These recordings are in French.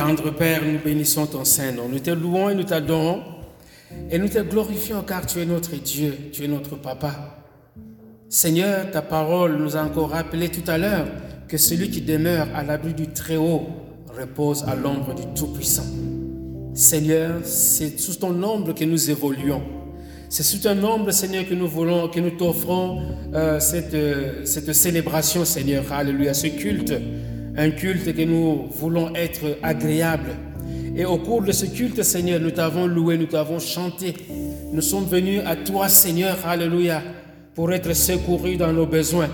Tendre Père, nous bénissons ton Saint-Nom. Nous te louons et nous t'adorons. Et nous te glorifions car tu es notre Dieu, tu es notre Papa. Seigneur, ta parole nous a encore rappelé tout à l'heure que celui qui demeure à l'abri du Très-Haut repose à l'ombre du Tout-Puissant. Seigneur, c'est sous ton ombre que nous évoluons. C'est sous ton ombre, Seigneur, que nous voulons, que nous t'offrons euh, cette, euh, cette célébration, Seigneur. Alléluia, ce culte. Un culte que nous voulons être agréable. Et au cours de ce culte, Seigneur, nous t'avons loué, nous t'avons chanté. Nous sommes venus à toi, Seigneur, Alléluia, pour être secourus dans nos besoins.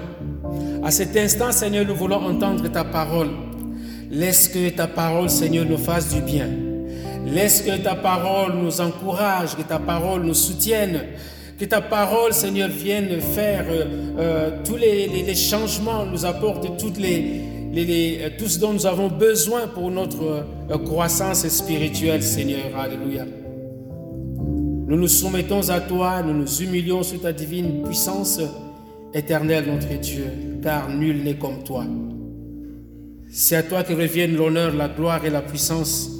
À cet instant, Seigneur, nous voulons entendre ta parole. Laisse que ta parole, Seigneur, nous fasse du bien. Laisse que ta parole nous encourage, que ta parole nous soutienne, que ta parole, Seigneur, vienne faire euh, euh, tous les, changements, nous apporte toutes les, les, tout ce dont nous avons besoin pour notre euh, croissance spirituelle, Seigneur. Alléluia. Nous nous soumettons à toi, nous nous humilions sous ta divine puissance éternelle, notre Dieu, car nul n'est comme toi. C'est à toi que reviennent l'honneur, la gloire et la puissance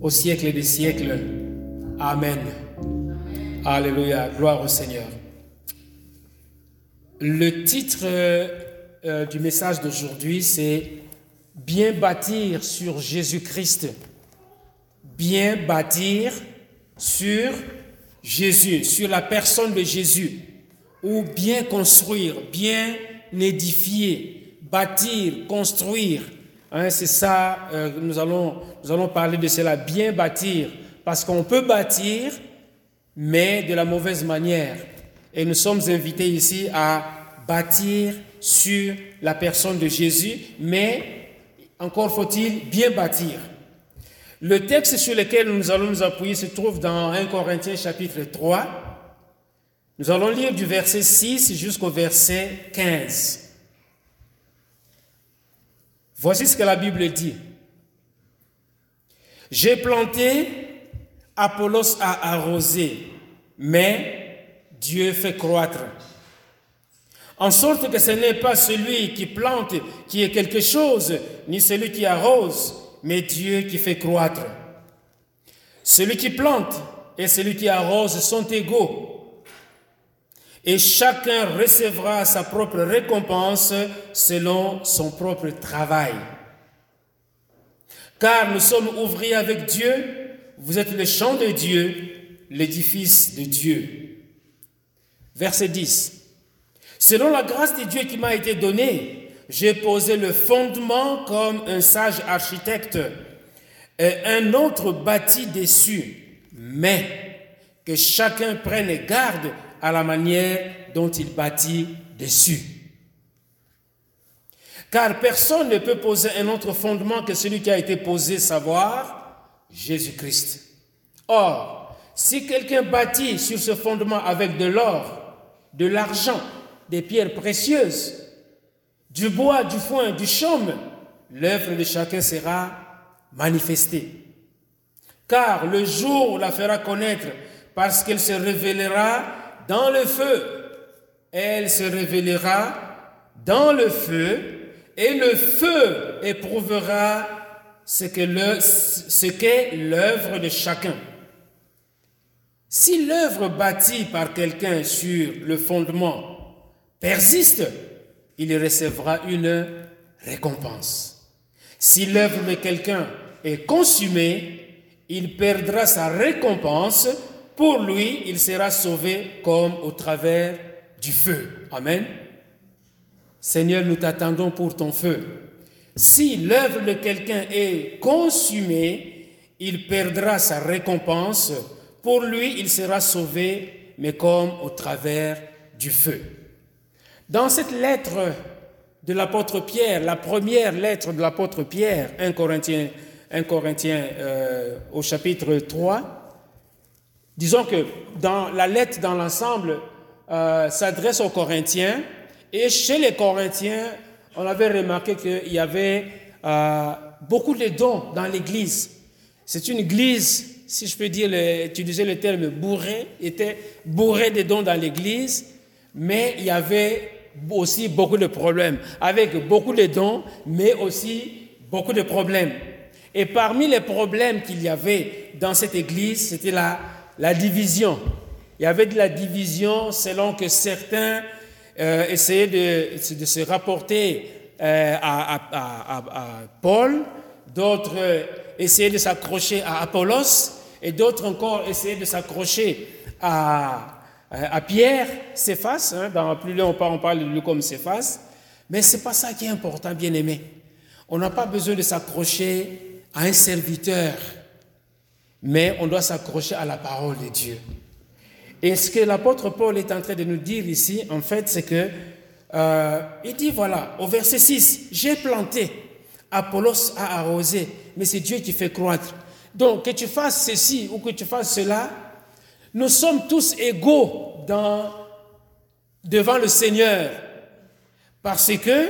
au siècle des siècles. Amen. Alléluia. Gloire au Seigneur. Le titre euh, du message d'aujourd'hui, c'est Bien bâtir sur Jésus-Christ. Bien bâtir sur Jésus, sur la personne de Jésus. Ou bien construire, bien édifier, bâtir, construire. Hein, c'est ça, euh, nous, allons, nous allons parler de cela, bien bâtir. Parce qu'on peut bâtir, mais de la mauvaise manière. Et nous sommes invités ici à bâtir sur la personne de Jésus, mais encore faut-il bien bâtir. Le texte sur lequel nous allons nous appuyer se trouve dans 1 Corinthiens chapitre 3. Nous allons lire du verset 6 jusqu'au verset 15. Voici ce que la Bible dit. J'ai planté, Apollos a arrosé, mais Dieu fait croître. En sorte que ce n'est pas celui qui plante qui est quelque chose, ni celui qui arrose, mais Dieu qui fait croître. Celui qui plante et celui qui arrose sont égaux et chacun recevra sa propre récompense selon son propre travail. Car nous sommes ouvriers avec Dieu, vous êtes le champ de Dieu, l'édifice de Dieu. Verset 10. Selon la grâce de Dieu qui m'a été donnée, j'ai posé le fondement comme un sage architecte, et un autre bâti dessus, mais que chacun prenne garde à la manière dont il bâtit dessus. Car personne ne peut poser un autre fondement que celui qui a été posé, savoir Jésus-Christ. Or, si quelqu'un bâtit sur ce fondement avec de l'or, de l'argent, des pierres précieuses, du bois, du foin, du chaume, l'œuvre de chacun sera manifestée. Car le jour la fera connaître, parce qu'elle se révélera dans le feu. Elle se révélera dans le feu et le feu éprouvera ce qu'est l'œuvre de chacun. Si l'œuvre bâtie par quelqu'un sur le fondement persiste, il recevra une récompense. Si l'œuvre de quelqu'un est consumée, il perdra sa récompense pour lui, il sera sauvé comme au travers du feu. Amen. Seigneur, nous t'attendons pour ton feu. Si l'œuvre de quelqu'un est consumée, il perdra sa récompense. Pour lui, il sera sauvé, mais comme au travers du feu. Dans cette lettre de l'apôtre Pierre, la première lettre de l'apôtre Pierre, 1 Corinthiens, 1 Corinthiens euh, au chapitre 3, Disons que dans la lettre dans l'ensemble euh, s'adresse aux Corinthiens et chez les Corinthiens, on avait remarqué qu'il y avait euh, beaucoup de dons dans l'Église. C'est une Église, si je peux dire, utiliser le terme bourré, était bourré de dons dans l'Église, mais il y avait aussi beaucoup de problèmes, avec beaucoup de dons, mais aussi beaucoup de problèmes. Et parmi les problèmes qu'il y avait dans cette église, c'était la, division. Il y avait de la division selon que certains euh, essayaient de, se rapporter euh, à, Paul, d'autres essayaient de s'accrocher à Apollos, et d'autres encore essayaient de s'accrocher à, à Pierre, Céphas. Hein, dans plus parle, on parle de lui comme Céphas. Mais ce n'est pas ça qui est important, bien aimé. On n'a pas besoin de s'accrocher à un serviteur, mais on doit s'accrocher à la parole de Dieu. Et ce que l'apôtre Paul est en train de nous dire ici, en fait, c'est que euh, il dit voilà, au verset 6, j'ai planté, Apollos a arrosé, mais c'est Dieu qui fait croître. Donc, que tu fasses ceci ou que tu fasses cela, nous sommes tous égaux devant le Seigneur. Parce que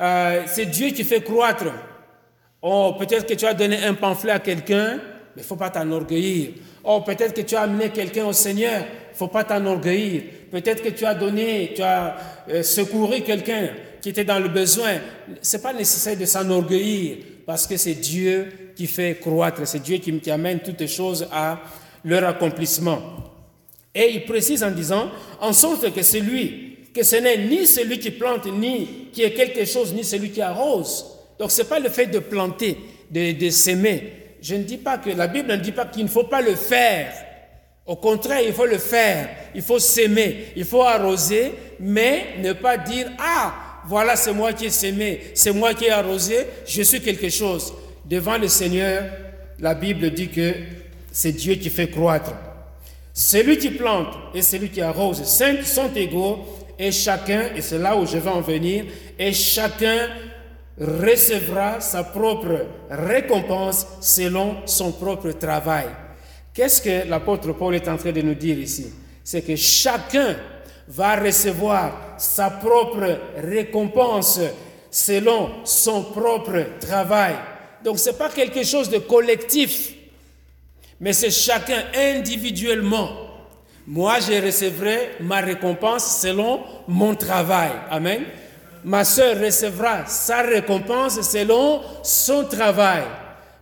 euh, c'est Dieu qui fait croître. Oh, peut-être que tu as donné un pamphlet à quelqu'un, mais il ne faut pas t'enorgueillir. Oh, peut-être que tu as amené quelqu'un au Seigneur, il ne faut pas t'enorgueillir. Peut-être que tu as donné, tu as euh, secouru quelqu'un qui était dans le besoin. Ce n'est pas nécessaire de s'enorgueillir, parce que c'est Dieu qui fait croître, c'est Dieu qui, amène toutes choses à leur accomplissement. Et il précise en disant, en sorte que celui que ce n'est ni celui qui plante, ni qui est quelque chose, ni celui qui arrose. Donc ce n'est pas le fait de planter, de, de s'aimer. Je ne dis pas que la Bible ne dit pas qu'il ne faut pas le faire. Au contraire, il faut le faire. Il faut s'aimer, il faut arroser, mais ne pas dire ah voilà c'est moi qui ai s'aimé, c'est moi qui ai arrosé, je suis quelque chose. Devant le Seigneur, la Bible dit que c'est Dieu qui fait croître. Celui qui plante et celui qui arrose sont égaux et chacun, et c'est là où je vais en venir, et chacun recevra sa propre récompense selon son propre travail. Qu'est-ce que l'apôtre Paul est en train de nous dire ici? C'est que chacun va recevoir sa propre récompense selon son propre travail. Donc ce n'est pas quelque chose de collectif, mais c'est chacun individuellement moi, je recevrai ma récompense selon mon travail. Amen. Ma soeur recevra sa récompense selon son travail.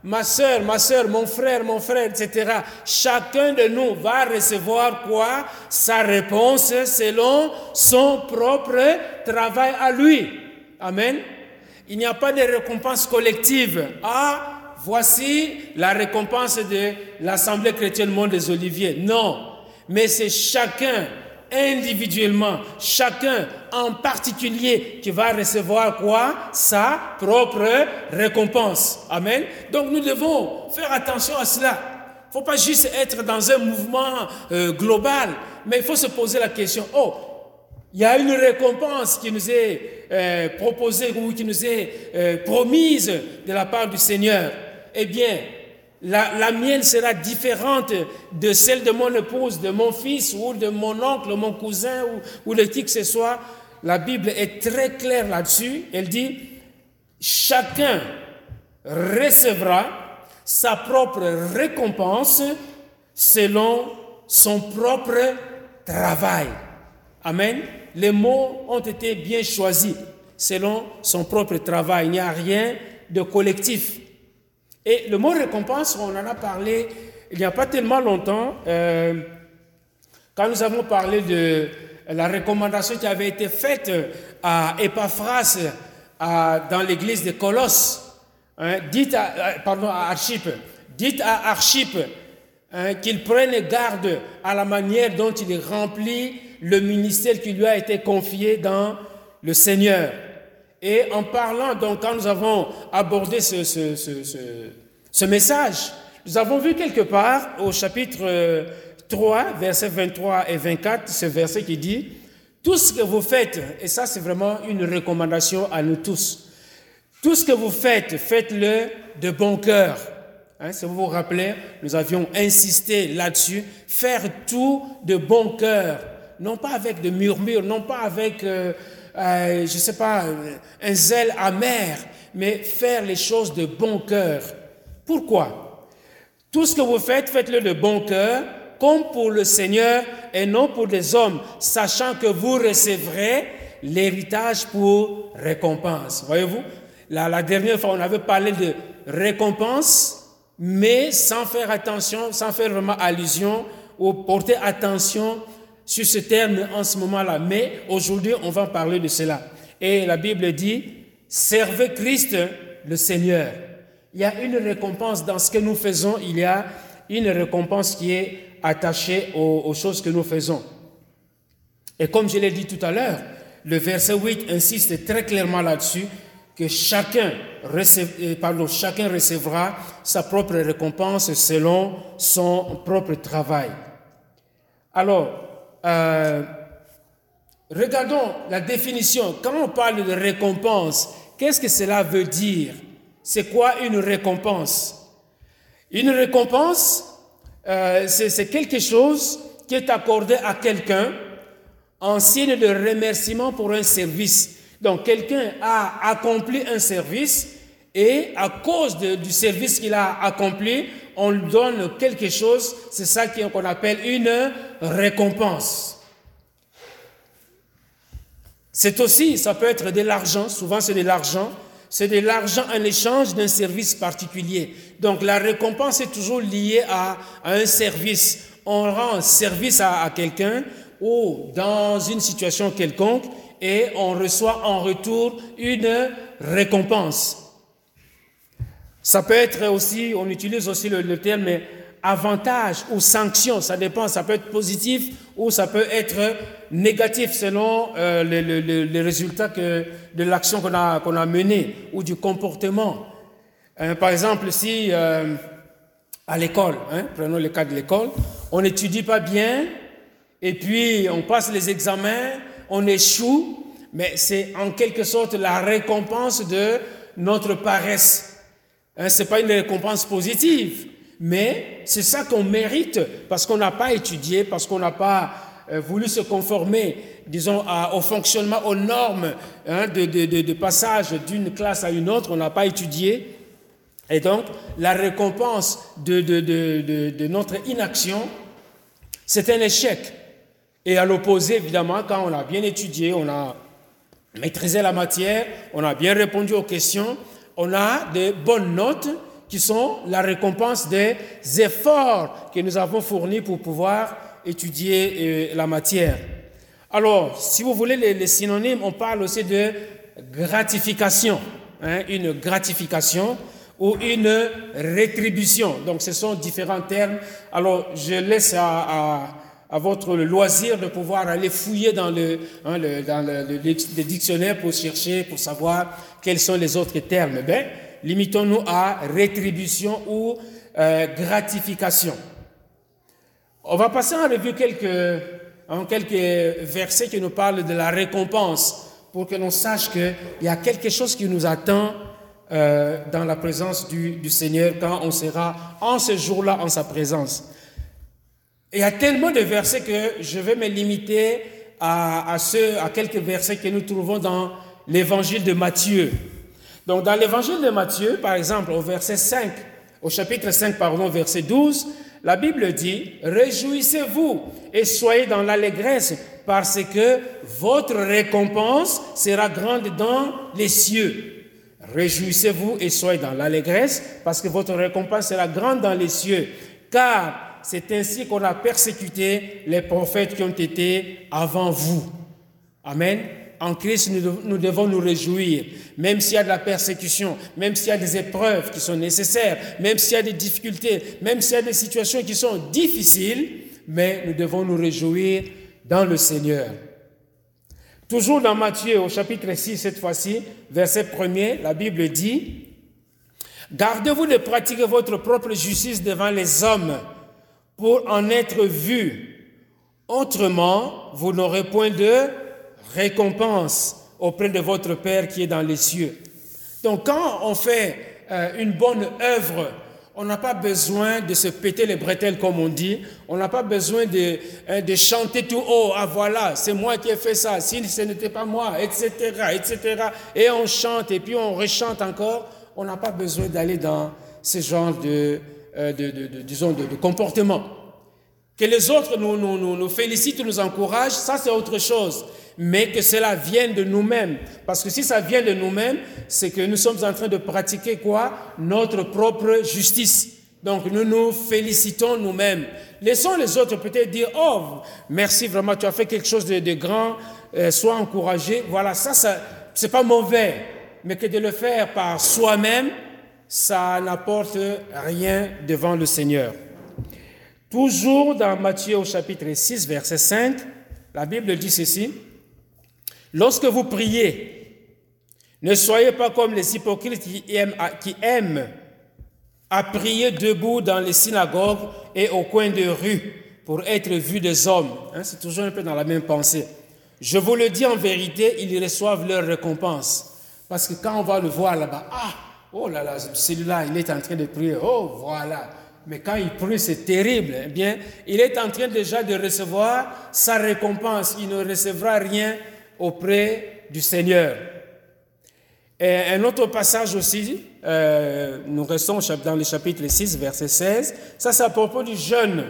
Ma soeur, ma soeur, mon frère, mon frère, etc. Chacun de nous va recevoir quoi? Sa réponse selon son propre travail à lui. Amen. Il n'y a pas de récompense collective. Ah, voici la récompense de l'Assemblée chrétienne Monde des Oliviers. Non mais c'est chacun individuellement, chacun en particulier qui va recevoir quoi? Sa propre récompense. Amen. Donc nous devons faire attention à cela. Il ne faut pas juste être dans un mouvement euh, global, mais il faut se poser la question, oh, il y a une récompense qui nous est euh, proposée ou qui nous est euh, promise de la part du Seigneur. Eh bien, la, mienne sera différente de celle de mon épouse, de mon fils ou de mon oncle, mon cousin ou, ou de qui que ce soit. La Bible est très claire là-dessus. Elle dit, chacun recevra sa propre récompense selon son propre travail. Amen. Les mots ont été bien choisis selon son propre travail. Il n'y a rien de collectif. Et le mot récompense, on en a parlé il n'y a pas tellement longtemps, euh, quand nous avons parlé de la recommandation qui avait été faite à Epaphras dans l'église de Colosse. Hein, dites à, euh, pardon, à Archip, dites à Archip hein, qu'il prenne garde à la manière dont il remplit le ministère qui lui a été confié dans le Seigneur. Et en parlant, donc, quand nous avons abordé ce, ce, ce, message, nous avons vu quelque part au chapitre 3, euh, versets 23 et 24, ce verset qui dit, tout ce que vous faites, et ça c'est vraiment une recommandation à nous tous, tout ce que vous faites, faites-le de bon cœur. Hein, si vous vous rappelez, nous avions insisté là-dessus, faire tout de bon cœur, non pas avec de murmures, non pas avec... Euh, euh, je ne sais pas, euh, un zèle amer, mais faire les choses de bon cœur. Pourquoi? Tout ce que vous faites, faites-le de bon cœur, comme pour le Seigneur et non pour des hommes, sachant que vous recevrez l'héritage pour récompense. Voyez-vous? La, la dernière fois, on avait parlé de récompense, mais sans faire attention, sans faire vraiment allusion ou porter attention sur ce terme en ce moment-là. Mais aujourd'hui, on va parler de cela. Et la Bible dit, servez Christ le Seigneur. Il y a une récompense dans ce que nous faisons, il y a une récompense qui est attachée aux, choses que nous faisons. Et comme je l'ai dit tout à l'heure, le verset 8 insiste très clairement là-dessus que chacun, euh, pardon, chacun recevra sa propre récompense selon son propre travail. Alors, euh, regardons la définition. Quand on parle de récompense, qu'est-ce que cela veut dire? C'est quoi une récompense? Une récompense, euh, c'est quelque chose qui est accordé à quelqu'un en signe de remerciement pour un service. Donc quelqu'un a accompli un service et à cause du service qu'il a accompli, on lui donne quelque chose, c'est ça qu'on appelle une récompense. C'est aussi, ça peut être de l'argent, souvent c'est de l'argent, c'est de l'argent en échange d'un service particulier. Donc la récompense est toujours liée à, un service. On rend service à quelqu'un ou dans une situation quelconque et on reçoit en retour une récompense. Ça peut être aussi, on utilise aussi le, terme avantage ou sanction, ça dépend, ça peut être positif ou ça peut être négatif selon euh, les, résultats de l'action qu'on a, qu'on a menée ou du comportement. Euh, par exemple, si euh, à l'école, hein, prenons le cas de l'école, on n'étudie pas bien et puis on passe les examens, on échoue, mais c'est en quelque sorte la récompense de notre paresse. Hein, Ce n'est pas une récompense positive, mais c'est ça qu'on mérite parce qu'on n'a pas étudié, parce qu'on n'a pas euh, voulu se conformer, disons, au fonctionnement, aux normes hein, de, passage d'une classe à une autre, on n'a pas étudié. Et donc, la récompense de notre inaction, c'est un échec. Et à l'opposé, évidemment, quand on a bien étudié, on a maîtrisé la matière, on a bien répondu aux questions, on a des bonnes notes qui sont la récompense des efforts que nous avons fournis pour pouvoir étudier euh, la matière. Alors, si vous voulez les, synonymes, on parle aussi de gratification, hein, une gratification ou une rétribution. Donc, ce sont différents termes. Alors, je laisse à à votre loisir de pouvoir aller fouiller dans le, hein, dans le, dictionnaire pour chercher, pour savoir quels sont les autres termes. Ben, limitons-nous à rétribution ou euh, gratification. On va passer en revue quelques, en quelques versets qui nous parlent de la récompense pour que l'on sache qu'il y a quelque chose qui nous attend euh, dans la présence du Seigneur quand on sera en ce jour-là en sa présence il y a tellement de versets que je vais me limiter à, à, à quelques versets que nous trouvons dans l'évangile de Matthieu. Donc, dans l'évangile de Matthieu, par exemple, au verset 5, au chapitre 5, pardon, verset 12, la Bible dit, Réjouissez-vous et soyez dans l'allégresse parce que votre récompense sera grande dans les cieux. Réjouissez-vous et soyez dans l'allégresse parce que votre récompense sera grande dans les cieux. Car c'est ainsi qu'on a persécuté les prophètes qui ont été avant vous. Amen. En Christ, nous devons nous réjouir, même s'il y a de la persécution, même s'il y a des épreuves qui sont nécessaires, même s'il y a des difficultés, même s'il y a des situations qui sont difficiles, mais nous devons nous réjouir dans le Seigneur. Toujours dans Matthieu au chapitre 6, cette fois-ci, verset 1 la Bible dit, Gardez-vous de pratiquer votre propre justice devant les hommes pour en être vu. Autrement, vous n'aurez point de récompense auprès de votre Père qui est dans les cieux. Donc quand on fait euh, une bonne œuvre, on n'a pas besoin de se péter les bretelles comme on dit, on n'a pas besoin de, euh, de, chanter tout haut, ah voilà, c'est moi qui ai fait ça, si ce n'était pas moi, etc., etc. Et on chante et puis on rechante encore, on n'a pas besoin d'aller dans ce genre de, euh, de, de, disons, de, comportement. Que les autres nous, nous, nous, nous félicitent, nous encouragent, ça c'est autre chose. mais que cela vienne de nous-mêmes. Parce que si ça vient de nous-mêmes, c'est que nous sommes en train de pratiquer quoi? Notre propre justice. Donc nous nous félicitons nous-mêmes. Laissons les autres peut-être dire, oh, merci vraiment, tu as fait quelque chose de, grand, euh, sois encouragé. Voilà, ça, ça c'est pas mauvais, mais que de le faire par soi-même, ça n'apporte rien devant le Seigneur. Toujours dans Matthieu au chapitre 6, verset 5, la Bible dit ceci, Lorsque vous priez, ne soyez pas comme les hypocrites qui aiment, à prier debout dans les synagogues et au coin de rue pour être vus des hommes. Hein, c'est toujours un peu dans la même pensée. Je vous le dis en vérité, ils reçoivent leur récompense. Parce que quand on va le voir là-bas, ah, oh là là, celui-là, il est en train de prier, oh voilà. Mais quand il prie, c'est terrible. Eh bien, il est en train déjà de recevoir sa récompense. Il ne recevra rien auprès du Seigneur. Et un autre passage aussi, euh, nous restons dans le chapitre 6, verset 16, ça c'est à propos du jeûne.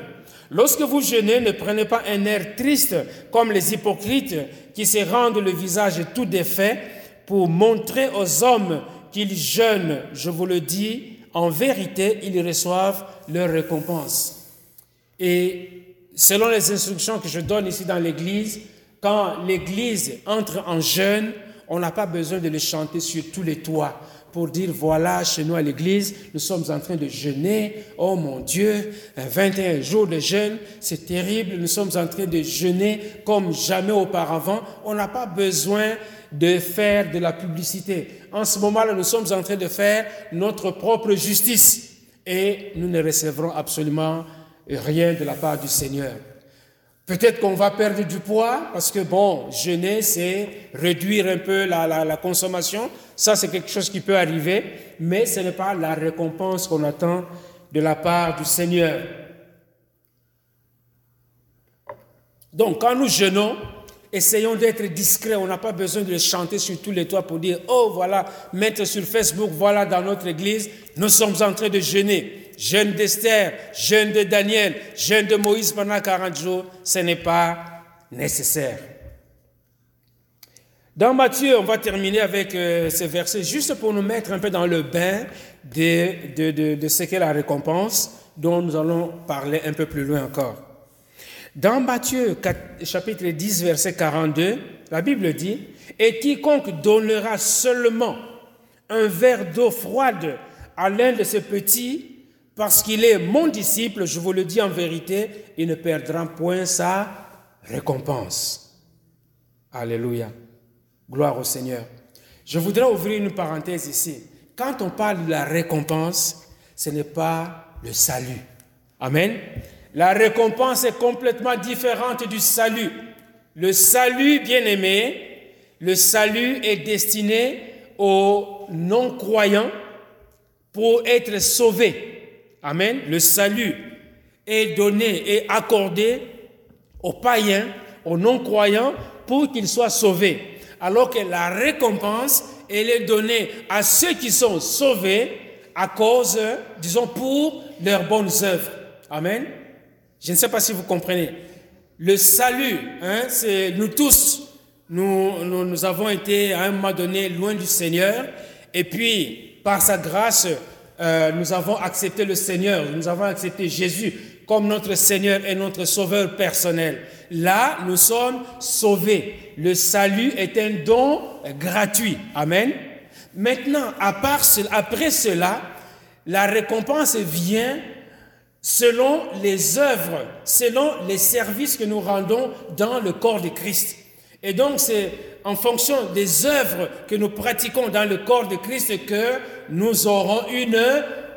Lorsque vous jeûnez, ne prenez pas un air triste comme les hypocrites qui se rendent le visage tout défait pour montrer aux hommes qu'ils jeûnent. Je vous le dis, en vérité, ils reçoivent leur récompense. Et selon les instructions que je donne ici dans l'Église, quand l'Église entre en jeûne, on n'a pas besoin de le chanter sur tous les toits pour dire, voilà, chez nous à l'église, nous sommes en train de jeûner. Oh mon Dieu, 21 jours de jeûne, c'est terrible. Nous sommes en train de jeûner comme jamais auparavant. On n'a pas besoin de faire de la publicité. En ce moment-là, nous sommes en train de faire notre propre justice et nous ne recevrons absolument rien de la part du Seigneur. Peut-être qu'on va perdre du poids parce que, bon, jeûner, c'est réduire un peu la, consommation. Ça, c'est quelque chose qui peut arriver, mais ce n'est pas la récompense qu'on attend de la part du Seigneur. Donc, quand nous jeûnons, essayons d'être discrets. On n'a pas besoin de chanter sur tous les toits pour dire, oh voilà, mettre sur Facebook, voilà dans notre église, nous sommes en train de jeûner jeûne d'Esther, jeûne de Daniel, jeûne de Moïse pendant 40 jours, ce n'est pas nécessaire. Dans Matthieu, on va terminer avec euh, ces versets juste pour nous mettre un peu dans le bain de ce qu'est la récompense, dont nous allons parler un peu plus loin encore. Dans Matthieu chapitre 10, verset 42, la Bible dit, Et quiconque donnera seulement un verre d'eau froide à l'un de ses petits, parce qu'il est mon disciple, je vous le dis en vérité, il ne perdra point sa récompense. Alléluia. Gloire au Seigneur. Je voudrais ouvrir une parenthèse ici. Quand on parle de la récompense, ce n'est pas le salut. Amen. La récompense est complètement différente du salut. Le salut, bien aimé, le salut est destiné aux non-croyants pour être sauvés. Amen. Le salut est donné et accordé aux païens, aux non-croyants, pour qu'ils soient sauvés. Alors que la récompense, elle est donnée à ceux qui sont sauvés à cause, disons, pour leurs bonnes œuvres. Amen. Je ne sais pas si vous comprenez. Le salut, hein, c'est nous tous, nous, nous, nous avons été à un moment donné loin du Seigneur, et puis par sa grâce, euh, nous avons accepté le Seigneur, nous avons accepté Jésus comme notre Seigneur et notre Sauveur personnel. Là, nous sommes sauvés. Le salut est un don gratuit. Amen. Maintenant, à part, après cela, la récompense vient selon les œuvres, selon les services que nous rendons dans le corps de Christ. Et donc, c'est en fonction des œuvres que nous pratiquons dans le corps de Christ que nous aurons une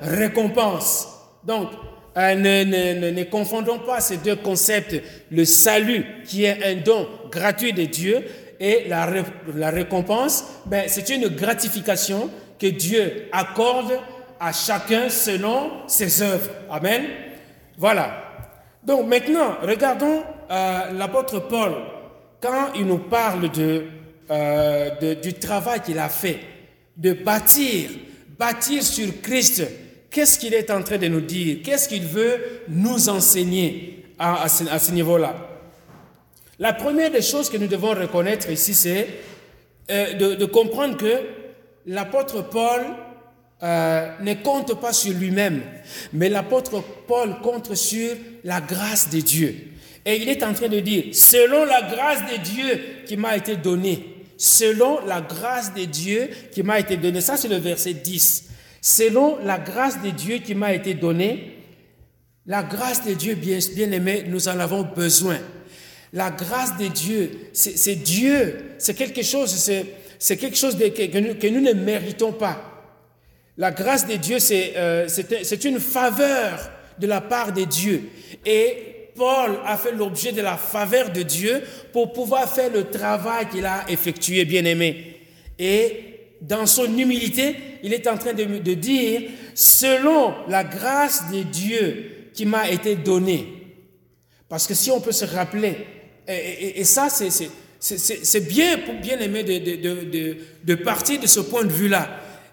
récompense. Donc, euh, ne, confondons pas ces deux concepts, le salut qui est un don gratuit de Dieu et la, la récompense, ben, c'est une gratification que Dieu accorde à chacun selon ses œuvres. Amen. Voilà. Donc maintenant, regardons euh, l'apôtre Paul quand il nous parle euh, de, du travail qu'il a fait, de bâtir, bâtir sur Christ, qu'est-ce qu'il est en train de nous dire? Qu'est-ce qu'il veut nous enseigner à, ce, niveau-là? La première des choses que nous devons reconnaître ici, c'est euh, de, comprendre que l'apôtre Paul euh, ne compte pas sur lui-même, mais l'apôtre Paul compte sur la grâce de Dieu. Et il est en train de dire, selon la grâce de Dieu qui m'a été donnée, selon la grâce de Dieu qui m'a été donnée, ça c'est le verset 10, selon la grâce de Dieu qui m'a été donnée, la grâce de Dieu, bien, aimé, nous en avons besoin. La grâce de Dieu, c'est Dieu, c'est quelque chose, c'est quelque chose que, nous, ne méritons pas. La grâce de Dieu, euh, c'est une faveur de la part de Dieu. Et Paul a fait l'objet de la faveur de Dieu pour pouvoir faire le travail qu'il a effectué, bien aimé. Et dans son humilité, il est en train de, de dire, selon la grâce de Dieu qui m'a été donnée. Parce que si on peut se rappeler, et, ça, c'est bien pour bien aimer de, de, de, partir de ce point de vue-là,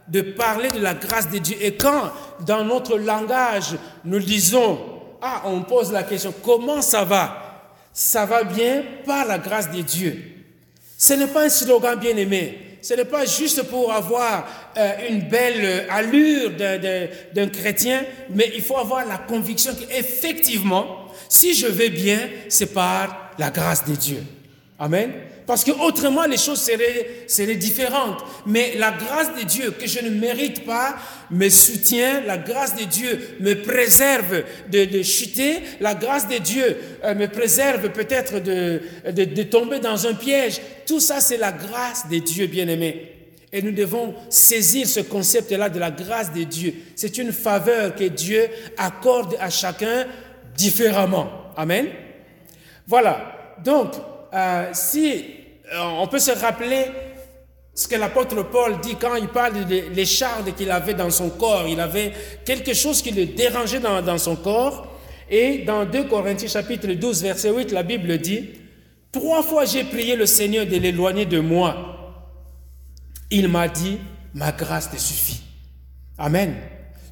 de parler de la grâce de Dieu. Et quand, dans notre langage, nous disons, ah, on pose la question, comment ça va? Ça va bien par la grâce de Dieu. Ce n'est pas un slogan bien aimé. Ce n'est pas juste pour avoir euh, une belle allure d'un chrétien, mais il faut avoir la conviction qu'effectivement, si je vais bien, c'est par la grâce de Dieu. Amen. Parce que autrement les choses seraient, seraient différentes. Mais la grâce de Dieu que je ne mérite pas me soutient, la grâce de Dieu me préserve de, chuter, la grâce de Dieu euh, me préserve peut-être de, de, de tomber dans un piège. Tout ça, c'est la grâce de Dieu, bien-aimé. Et nous devons saisir ce concept-là de la grâce de Dieu. C'est une faveur que Dieu accorde à chacun différemment. Amen. Voilà. Donc, euh, si euh, on peut se rappeler ce que l'apôtre Paul dit quand il parle des l'écharde qu'il avait dans son corps, il avait quelque chose qui le dérangeait dans, dans son corps. Et dans 2 Corinthiens chapitre 12, verset 8, la Bible dit, Trois fois j'ai prié le Seigneur de l'éloigner de moi. Il m'a dit, ma grâce te suffit. Amen.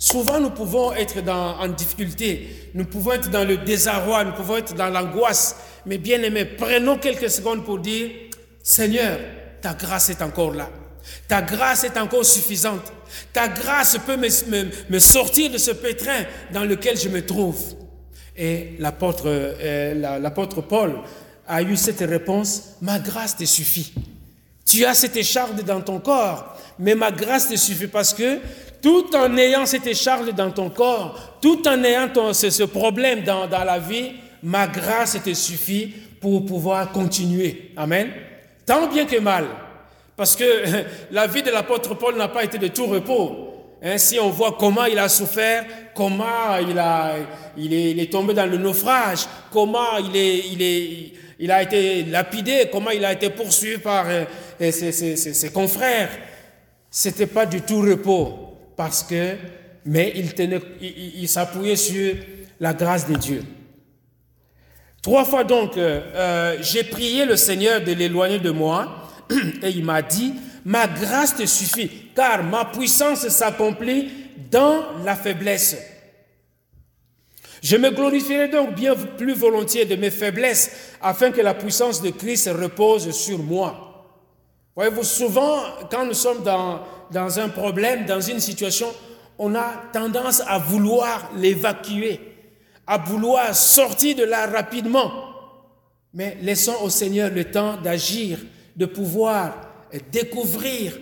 Souvent, nous pouvons être en difficulté, nous pouvons être dans le désarroi, nous pouvons être dans l'angoisse. Mais bien aimé, prenons quelques secondes pour dire, Seigneur, ta grâce est encore là. Ta grâce est encore suffisante. Ta grâce peut me, sortir de ce pétrin dans lequel je me trouve. Et l'apôtre euh, l'apôtre Paul a eu cette réponse, ma grâce te suffit. Tu as cette écharde dans ton corps, mais ma grâce te suffit parce que tout en ayant cette écharde dans ton corps, tout en ayant ce, problème dans, la vie, ma grâce te suffit pour pouvoir continuer. Amen. Tant bien que mal. Parce que la vie de l'apôtre Paul n'a pas été de tout repos. Hein, si on voit comment il a souffert, comment il, est, tombé dans le naufrage, comment il, a été lapidé, comment il a été poursuivi par euh, ses, ses, confrères, c'était pas du tout repos parce que, mais il, il, s'appuyait sur la grâce de Dieu. Trois fois donc, euh, euh, j'ai prié le Seigneur de l'éloigner de moi, et il m'a dit, ma grâce te suffit, car ma puissance s'accomplit dans la faiblesse. Je me glorifierai donc bien plus volontiers de mes faiblesses, afin que la puissance de Christ repose sur moi. Voyez-vous, souvent, quand nous sommes dans, un problème, dans une situation, on a tendance à vouloir l'évacuer, à vouloir sortir de là rapidement. Mais laissons au Seigneur le temps d'agir, de pouvoir découvrir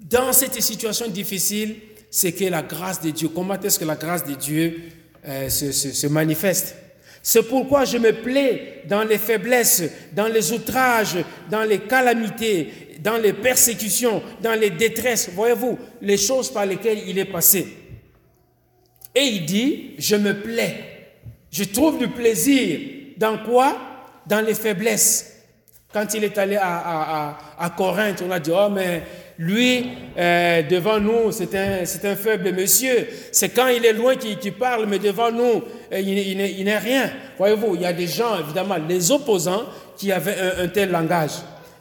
dans cette situation difficile ce qu'est la grâce de Dieu. Comment est-ce que la grâce de Dieu euh, se manifeste c'est pourquoi je me plais dans les faiblesses, dans les outrages, dans les calamités, dans les persécutions, dans les détresses, voyez-vous, les choses par lesquelles il est passé. Et il dit, je me plais. Je trouve du plaisir. Dans quoi? Dans les faiblesses. Quand il est allé à, Corinthe, on a dit, oh mais lui, euh, devant nous, c'est un, un, faible monsieur. C'est quand il est loin qu'il parle, mais devant nous, euh, il, il n'est rien. Voyez-vous, il y a des gens, évidemment, les opposants, qui avaient un tel langage.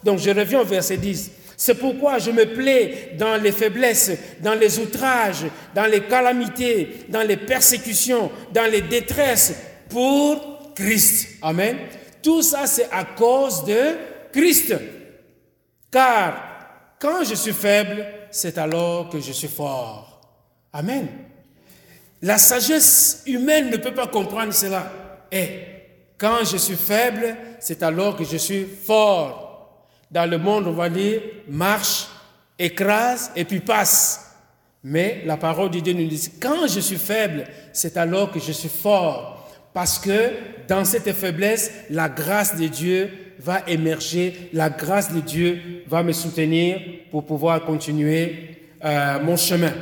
Donc je reviens au verset 10. C'est pourquoi je me plais dans les faiblesses, dans les outrages, dans les calamités, dans les persécutions, dans les détresses pour Christ. Amen. Tout ça, c'est à cause de Christ. Car quand je suis faible, c'est alors que je suis fort. Amen. La sagesse humaine ne peut pas comprendre cela. Et quand je suis faible, c'est alors que je suis fort. Dans le monde, on va dire marche, écrase et puis passe. Mais la parole de Dieu nous dit, quand je suis faible, c'est alors que je suis fort. Parce que dans cette faiblesse, la grâce de Dieu va émerger, la grâce de Dieu va me soutenir pour pouvoir continuer euh, mon chemin.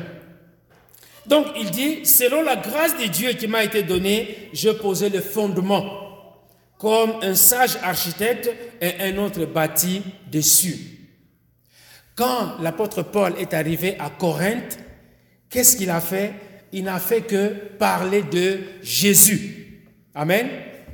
Donc il dit, selon la grâce de Dieu qui m'a été donnée, je posais le fondement, comme un sage architecte et un autre bâti dessus. Quand l'apôtre Paul est arrivé à Corinthe, qu'est-ce qu'il a fait? Il n'a fait que parler de Jésus. Amen.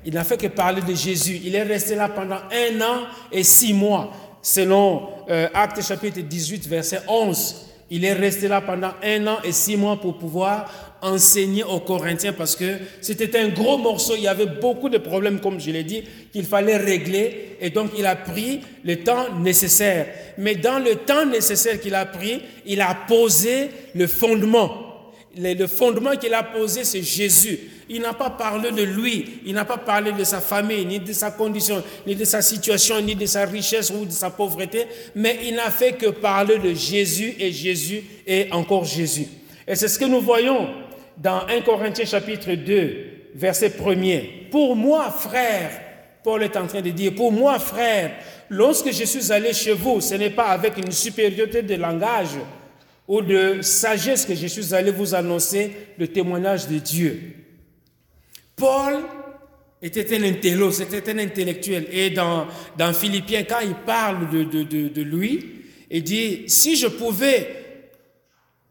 Il n'a fait que parler de Jésus. Il est resté là pendant un an et six mois, selon euh, Acte chapitre 18, verset 11. Il est resté là pendant un an et six mois pour pouvoir enseigner aux Corinthiens parce que c'était un gros morceau. Il y avait beaucoup de problèmes, comme je l'ai dit, qu'il fallait régler. Et donc, il a pris le temps nécessaire. Mais dans le temps nécessaire qu'il a pris, il a posé le fondement. Le fondement qu'il a posé, c'est Jésus. Il n'a pas parlé de lui, il n'a pas parlé de sa famille, ni de sa condition, ni de sa situation, ni de sa richesse ou de sa pauvreté, mais il n'a fait que parler de Jésus et Jésus et encore Jésus. Et c'est ce que nous voyons dans 1 Corinthiens chapitre 2, verset 1er. Pour moi, frère, Paul est en train de dire, pour moi, frère, lorsque je suis allé chez vous, ce n'est pas avec une supériorité de langage ou de sagesse que je suis allé vous annoncer le témoignage de Dieu. Paul était un c'était un intellectuel. Et dans, dans Philippiens, quand il parle de, de, lui, il dit, si je pouvais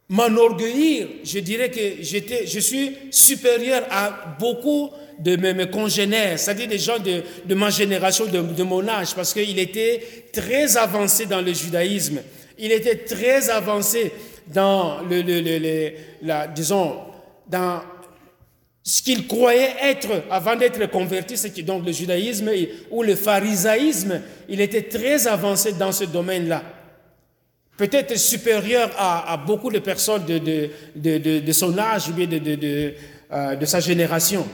m'enorgueillir, je dirais que j'étais, je suis supérieur à beaucoup de mes, congénères, c'est-à-dire des gens de, de ma génération, de, de mon âge, parce qu'il était très avancé dans le judaïsme. Il était très avancé dans le, disons, dans ce qu'il croyait être avant d'être converti, c'est donc le judaïsme ou le pharisaïsme, il était très avancé dans ce domaine-là. Peut-être supérieur à, beaucoup de personnes de, de, de, son âge ou bien de, euh, de, sa génération.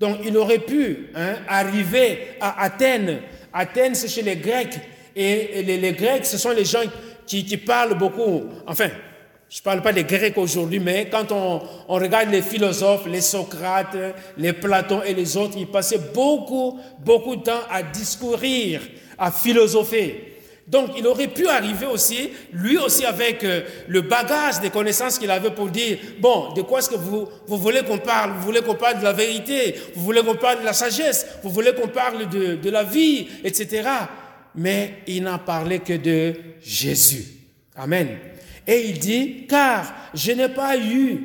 Donc il aurait pu hein, arriver à Athènes. Athènes, c'est chez les Grecs. Et, les, Grecs, ce sont les gens qui, qui parlent beaucoup, enfin, je ne parle pas des Grecs aujourd'hui, mais quand on, regarde les philosophes, les Socrates, les Platon et les autres, ils passaient beaucoup, beaucoup de temps à discourir, à philosopher. Donc il aurait pu arriver aussi, lui aussi avec euh, le bagage des connaissances qu'il avait pour dire, bon, de quoi est-ce que vous, vous voulez qu'on parle? Vous voulez qu'on parle de la vérité? Vous voulez qu'on parle de la sagesse? Vous voulez qu'on parle de la vie, etc. Mais il n'a parlé que de Jésus. Amen. Et il dit, car je n'ai pas eu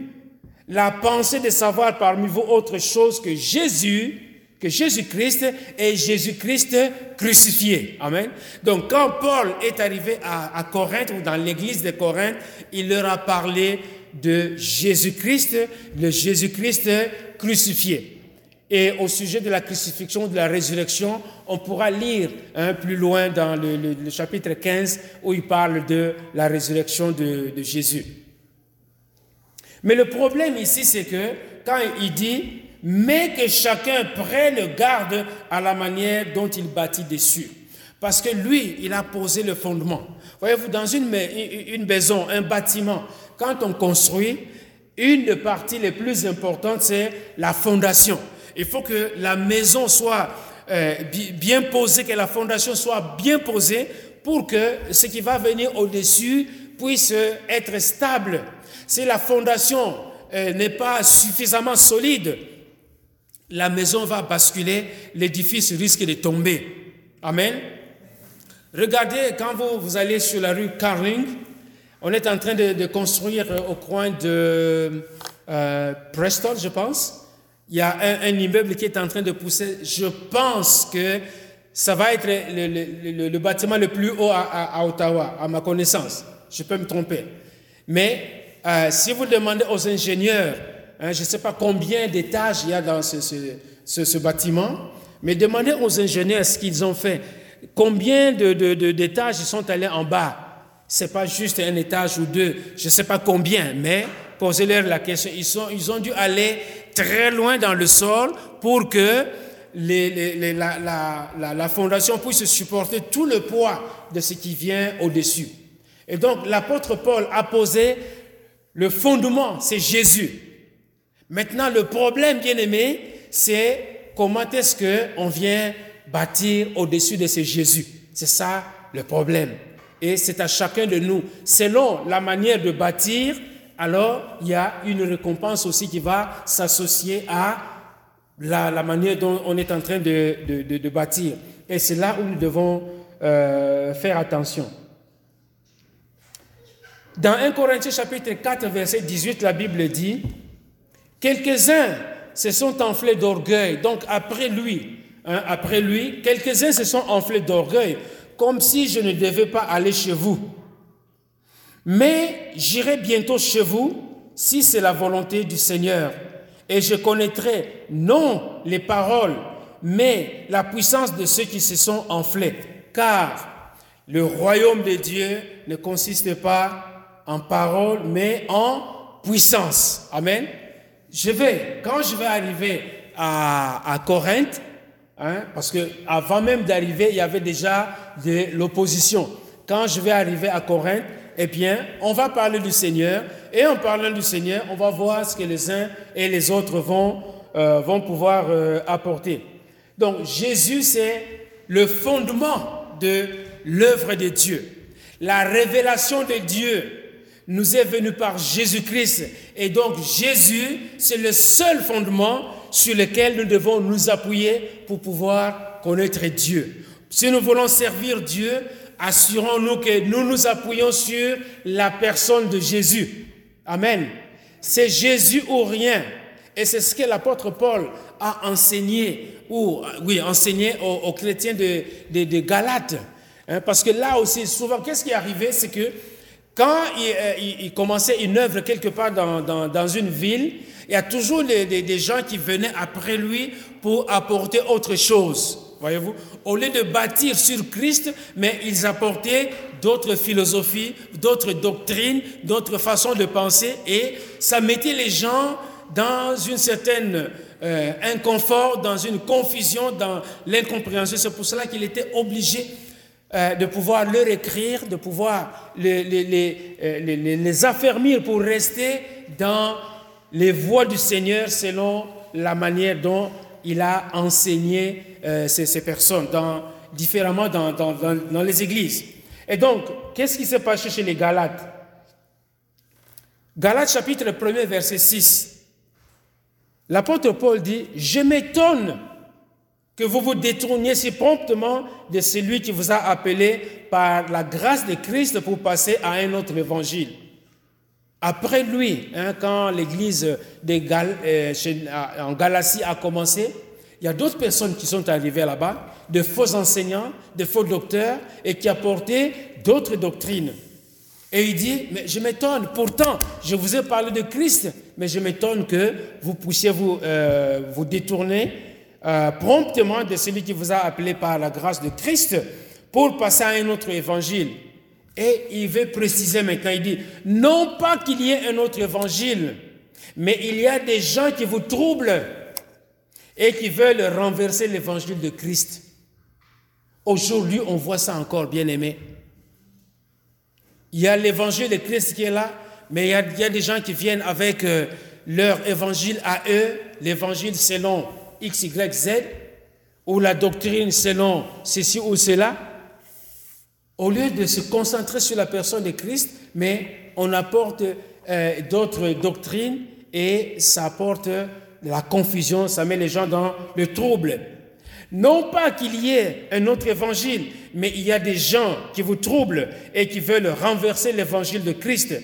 la pensée de savoir parmi vous autre chose que Jésus, que Jésus-Christ et Jésus-Christ crucifié. Amen. Donc quand Paul est arrivé à, à Corinthe ou dans l'église de Corinthe, il leur a parlé de Jésus-Christ, le Jésus-Christ crucifié. Et au sujet de la crucifixion, de la résurrection, on pourra lire hein, plus loin dans le, chapitre 15 où il parle de la résurrection de, de Jésus. Mais le problème ici, c'est que quand il dit, mais que chacun prenne garde à la manière dont il bâtit dessus. Parce que lui, il a posé le fondement. Voyez-vous, dans une, une maison, un bâtiment, quand on construit, une des parties les plus importantes, c'est la fondation. Il faut que la maison soit euh, bien posée, que la fondation soit bien posée pour que ce qui va venir au-dessus puisse être stable. Si la fondation euh, n'est pas suffisamment solide, la maison va basculer, l'édifice risque de tomber. Amen. Regardez, quand vous, allez sur la rue Carling, on est en train de, construire au coin de euh, Preston, je pense il y a un, immeuble qui est en train de pousser. Je pense que ça va être le, bâtiment le plus haut à, Ottawa, à ma connaissance. Je peux me tromper. Mais euh, si vous demandez aux ingénieurs, hein, je ne sais pas combien d'étages il y a dans ce, bâtiment, Mais demandez aux ingénieurs ce qu'ils ont fait. Combien d'étages ils sont allés en bas? Ce n'est pas juste un étage ou deux, je ne sais pas combien, mais posez-leur la question. Ils, sont, ils ont dû aller très loin dans le sol pour que la, la, fondation puisse supporter tout le poids de ce qui vient au-dessus. Et donc l'apôtre Paul a posé le fondement, c'est Jésus. Maintenant, le problème, bien aimé, c'est comment est-ce qu'on vient bâtir au-dessus de ce Jésus. C'est ça le problème. Et c'est à chacun de nous, selon la manière de bâtir, alors il y a une récompense aussi qui va s'associer à la, manière dont on est en train de, bâtir. Et c'est là où nous devons euh, faire attention. Dans 1 Corinthiens chapitre 4, verset 18, la Bible dit, Quelques-uns se sont enflés d'orgueil, donc après lui, hein, après lui, quelques-uns se sont enflés d'orgueil, comme si je ne devais pas aller chez vous. Mais j'irai bientôt chez vous si c'est la volonté du Seigneur et je connaîtrai non les paroles, mais la puissance de ceux qui se sont enflés. Car le royaume de Dieu ne consiste pas en paroles, mais en puissance. Amen. Je vais, quand je vais arriver à, à Corinthe, hein, parce que avant même d'arriver, il y avait déjà de l'opposition. Quand je vais arriver à Corinthe, eh bien, on va parler du Seigneur et en parlant du Seigneur, on va voir ce que les uns et les autres vont, euh, vont pouvoir euh, apporter. Donc, Jésus, c'est le fondement de l'œuvre de Dieu. La révélation de Dieu nous est venue par Jésus-Christ. Et donc, Jésus, c'est le seul fondement sur lequel nous devons nous appuyer pour pouvoir connaître Dieu. Si nous voulons servir Dieu, assurons-nous que nous nous appuyons sur la personne de Jésus. Amen. C'est Jésus ou rien. Et c'est ce que l'apôtre Paul a enseigné, ou oui, enseigné aux, chrétiens de, de, Galates. Hein, parce que là aussi, souvent, qu'est-ce qui est arrivé? C'est que quand euh, il, il, commençait une œuvre quelque part dans, dans, une ville, il y a toujours des gens qui venaient après lui pour apporter autre chose. Voyez-vous Au lieu de bâtir sur Christ, mais ils apportaient d'autres philosophies, d'autres doctrines, d'autres façons de penser, et ça mettait les gens dans une certaine euh, inconfort, dans une confusion, dans l'incompréhension. C'est pour cela qu'il était obligé euh, de pouvoir leur écrire, de pouvoir les, les, euh, les, les, affermir pour rester dans les voies du Seigneur selon la manière dont il a enseigné euh, ces, personnes différemment dans, les églises. Et donc, qu'est-ce qui s'est passé chez les Galates? Galates chapitre 1 verset 6. L'apôtre Paul dit, je m'étonne que vous vous détourniez si promptement de celui qui vous a appelé par la grâce de Christ pour passer à un autre évangile. Après lui, hein, quand l'église euh, en Galatie a commencé, il y a d'autres personnes qui sont arrivées là-bas, de faux enseignants, de faux docteurs, et qui apportaient d'autres doctrines. Et il dit, mais je m'étonne, pourtant, je vous ai parlé de Christ, mais je m'étonne que vous puissiez vous, euh, vous détourner euh, promptement de celui qui vous a appelé par la grâce de Christ pour passer à un autre évangile. Et il veut préciser maintenant, il dit, non pas qu'il y ait un autre évangile, mais il y a des gens qui vous troublent et qui veulent renverser l'évangile de Christ. Aujourd'hui, on voit ça encore, bien aimé. Il y a l'évangile de Christ qui est là, mais il y a, des gens qui viennent avec euh, leur évangile à eux, l'évangile selon X, Y, Z, ou la doctrine selon ceci ou cela. Au lieu de se concentrer sur la personne de Christ, mais on apporte euh, d'autres doctrines et ça apporte la confusion, ça met les gens dans le trouble. Non pas qu'il y ait un autre évangile, mais il y a des gens qui vous troublent et qui veulent renverser l'évangile de Christ.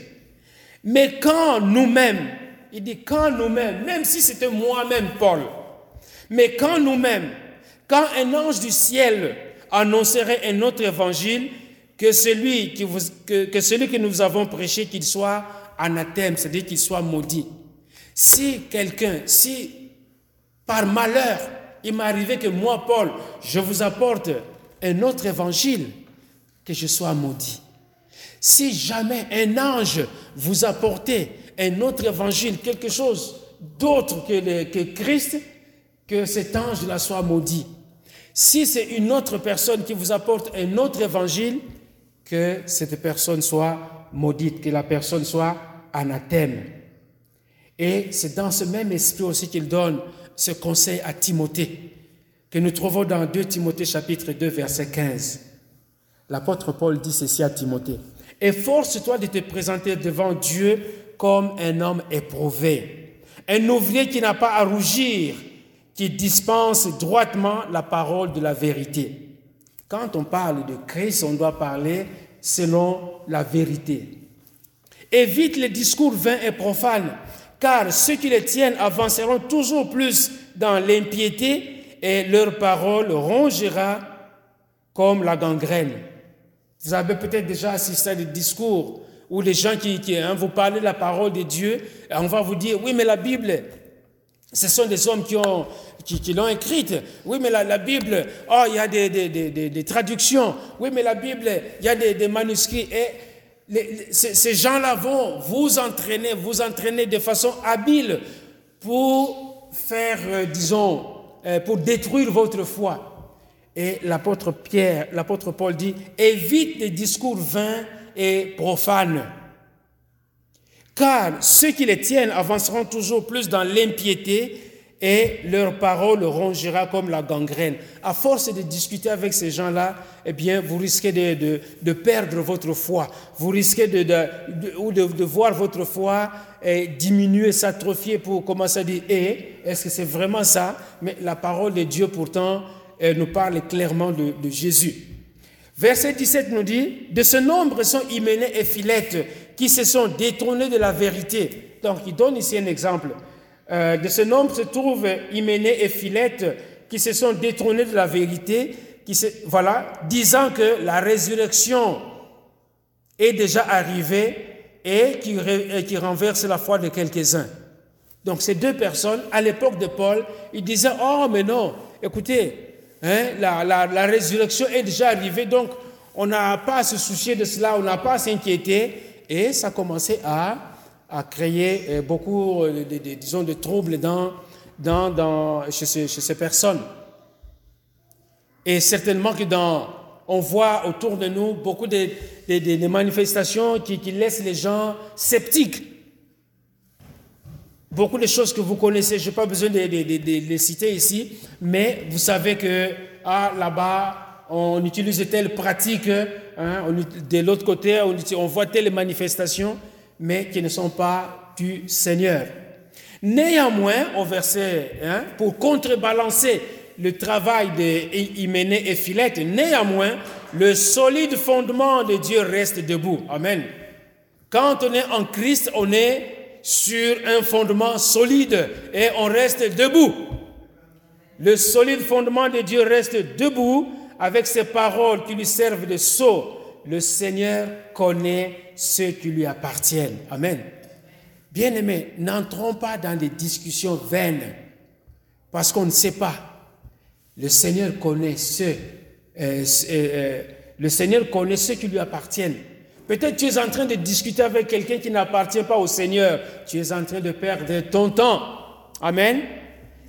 Mais quand nous-mêmes, il dit quand nous-mêmes, même si c'était moi-même Paul, mais quand nous-mêmes, quand un ange du ciel annoncerait un autre évangile, que celui, que nous avons prêché, qu'il soit anathème, c'est-à-dire qu'il soit maudit. Si quelqu'un, si par malheur, il m'est arrivé que moi, Paul, je vous apporte un autre évangile, que je sois maudit. Si jamais un ange vous apportait un autre évangile, quelque chose d'autre que, que Christ, que cet ange-là soit maudit. Si c'est une autre personne qui vous apporte un autre évangile, que cette personne soit maudite, que la personne soit anathème. Et c'est dans ce même esprit aussi qu'il donne ce conseil à Timothée, que nous trouvons dans 2 Timothée chapitre 2 verset 15. L'apôtre Paul dit ceci à Timothée. Efforce-toi de te présenter devant Dieu comme un homme éprouvé, un ouvrier qui n'a pas à rougir, qui dispense droitement la parole de la vérité. Quand on parle de Christ, on doit parler selon la vérité. Évite les discours vains et profanes, car ceux qui les tiennent avanceront toujours plus dans l'impiété et leur parole rongera comme la gangrène. Vous avez peut-être déjà assisté à des discours où les gens qui, qui hein, vous parlent la parole de Dieu, on va vous dire, oui, mais la Bible, ce sont des hommes qui ont qui, l'ont écrite. Oui, mais la, Bible, oh, il y a des, traductions. Oui, mais la Bible, il y a des, manuscrits. Et ces, gens-là vont vous entraîner, vous entraîner de façon habile pour faire, euh, disons, euh, pour détruire votre foi. Et l'apôtre Pierre, l'apôtre Paul dit, évite les discours vains et profanes. Car ceux qui les tiennent avanceront toujours plus dans l'impiété et leur parole rongera comme la gangrène. À force de discuter avec ces gens-là, eh bien, vous risquez de, perdre votre foi. Vous risquez de, de voir votre foi eh, diminuer, s'atrophier pour commencer à dire, eh, est-ce que c'est vraiment ça? Mais la parole de Dieu, pourtant, elle nous parle clairement de, Jésus. Verset 17 nous dit, de ce nombre sont Hyménée et Philette qui se sont détournés de la vérité. Donc, il donne ici un exemple. Euh, de ce nombre se trouvent Hyménée et Philette qui se sont détournés de la vérité, qui voilà, disant que la résurrection est déjà arrivée et qui, renverse la foi de quelques-uns. Donc ces deux personnes, à l'époque de Paul, ils disaient, oh mais non, écoutez, hein, la, résurrection est déjà arrivée, donc on n'a pas à se soucier de cela, on n'a pas à s'inquiéter. Et ça commençait à a créé euh, beaucoup euh, de, disons, de troubles dans, dans, dans, chez, ces, personnes. Et certainement que dans, on voit autour de nous beaucoup de, de manifestations qui, qui, laissent les gens sceptiques. Beaucoup de choses que vous connaissez, je n'ai pas besoin de, les citer ici, mais vous savez que ah, là-bas, on utilise telle pratique, hein, de l'autre côté, on, voit telle manifestation mais qui ne sont pas du Seigneur. Néanmoins, au verset 1, pour contrebalancer le travail d'Hyménée et Philette, néanmoins, le solide fondement de Dieu reste debout. Amen. Quand on est en Christ, on est sur un fondement solide et on reste debout. Le solide fondement de Dieu reste debout avec ses paroles qui lui servent de sceau. Le Seigneur connaît ceux qui lui appartiennent. Amen. Bien-aimés, n'entrons pas dans des discussions vaines parce qu'on ne sait pas. Le Seigneur connaît ceux, euh, euh, le Seigneur connaît ceux qui lui appartiennent. Peut-être tu es en train de discuter avec quelqu'un qui n'appartient pas au Seigneur. Tu es en train de perdre ton temps. Amen.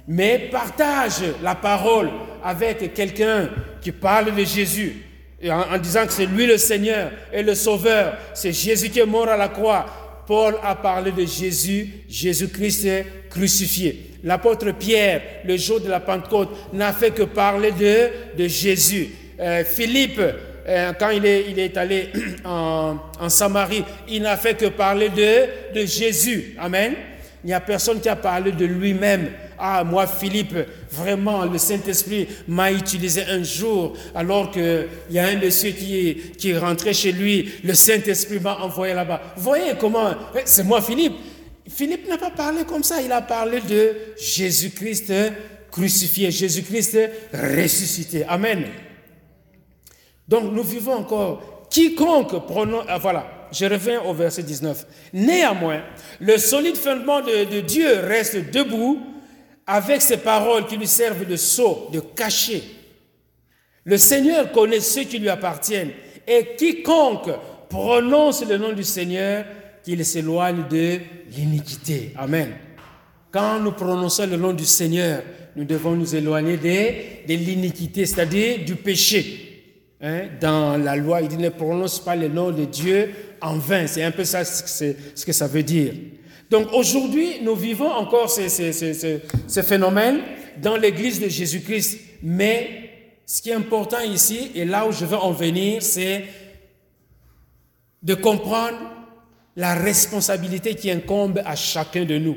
Mais partage la parole avec quelqu'un qui parle de Jésus en, disant que c'est lui le Seigneur et le Sauveur. C'est Jésus qui est mort à la croix. Paul a parlé de Jésus, Jésus-Christ crucifié. L'apôtre Pierre, le jour de la Pentecôte, n'a fait que parler de, Jésus. Euh, Philippe, euh, quand il est, allé en, en Samarie, il n'a fait que parler de, de Jésus. Amen. Il n'y a personne qui a parlé de lui-même. Ah, moi, Philippe, vraiment, le Saint-Esprit m'a utilisé un jour, alors qu'il y a un monsieur qui, qui est rentré chez lui, le Saint-Esprit m'a envoyé là-bas. Voyez comment, eh, c'est moi, Philippe. Philippe n'a pas parlé comme ça, il a parlé de Jésus-Christ crucifié, Jésus-Christ ressuscité. Amen. Donc, nous vivons encore. Quiconque prononce, ah, voilà, je reviens au verset 19. Néanmoins, le solide fondement de Dieu reste debout avec ces paroles qui lui servent de sceau, de cachet. Le Seigneur connaît ceux qui lui appartiennent et quiconque prononce le nom du Seigneur, qu'il s'éloigne de l'iniquité. Amen. Quand nous prononçons le nom du Seigneur, nous devons nous éloigner de, l'iniquité, c'est-à-dire du péché. Hein, dans la loi, il dit ne prononce pas le nom de Dieu en vain. C'est un peu ça ce que ça veut dire. Donc aujourd'hui, nous vivons encore ce, phénomène dans l'Église de Jésus-Christ. Mais ce qui est important ici, et là où je veux en venir, c'est de comprendre la responsabilité qui incombe à chacun de nous.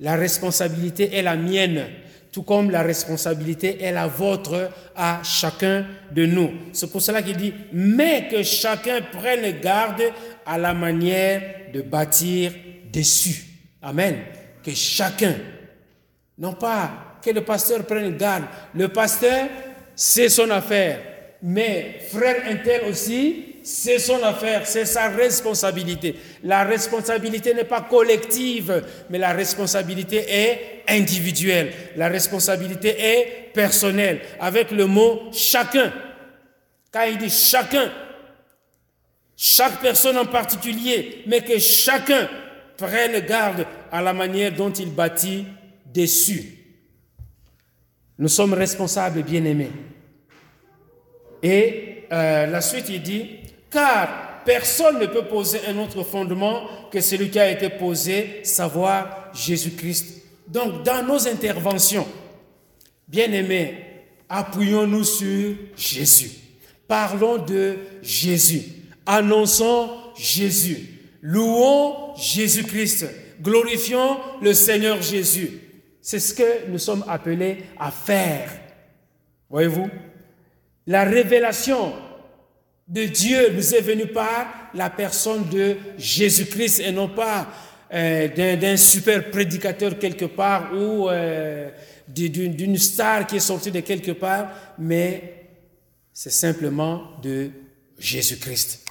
La responsabilité est la mienne tout comme la responsabilité est la vôtre à chacun de nous. C'est pour cela qu'il dit, mais que chacun prenne garde à la manière de bâtir dessus. Amen. Que chacun, non pas que le pasteur prenne garde, le pasteur, c'est son affaire, mais frère intel aussi, c'est son affaire, c'est sa responsabilité. La responsabilité n'est pas collective, mais la responsabilité est individuelle. La responsabilité est personnelle, avec le mot chacun. Quand il dit chacun, chaque personne en particulier, mais que chacun prenne garde à la manière dont il bâtit dessus. Nous sommes responsables, bien-aimés. Et euh, la suite, il dit, car personne ne peut poser un autre fondement que celui qui a été posé, savoir Jésus-Christ. Donc, dans nos interventions, bien-aimés, appuyons-nous sur Jésus. Parlons de Jésus. Annonçons Jésus. Louons Jésus-Christ. Glorifions le Seigneur Jésus. C'est ce que nous sommes appelés à faire. Voyez-vous? La révélation de Dieu nous est venu par la personne de Jésus-Christ et non pas euh, d'un super prédicateur quelque part ou euh, d'une star qui est sortie de quelque part, mais c'est simplement de Jésus-Christ.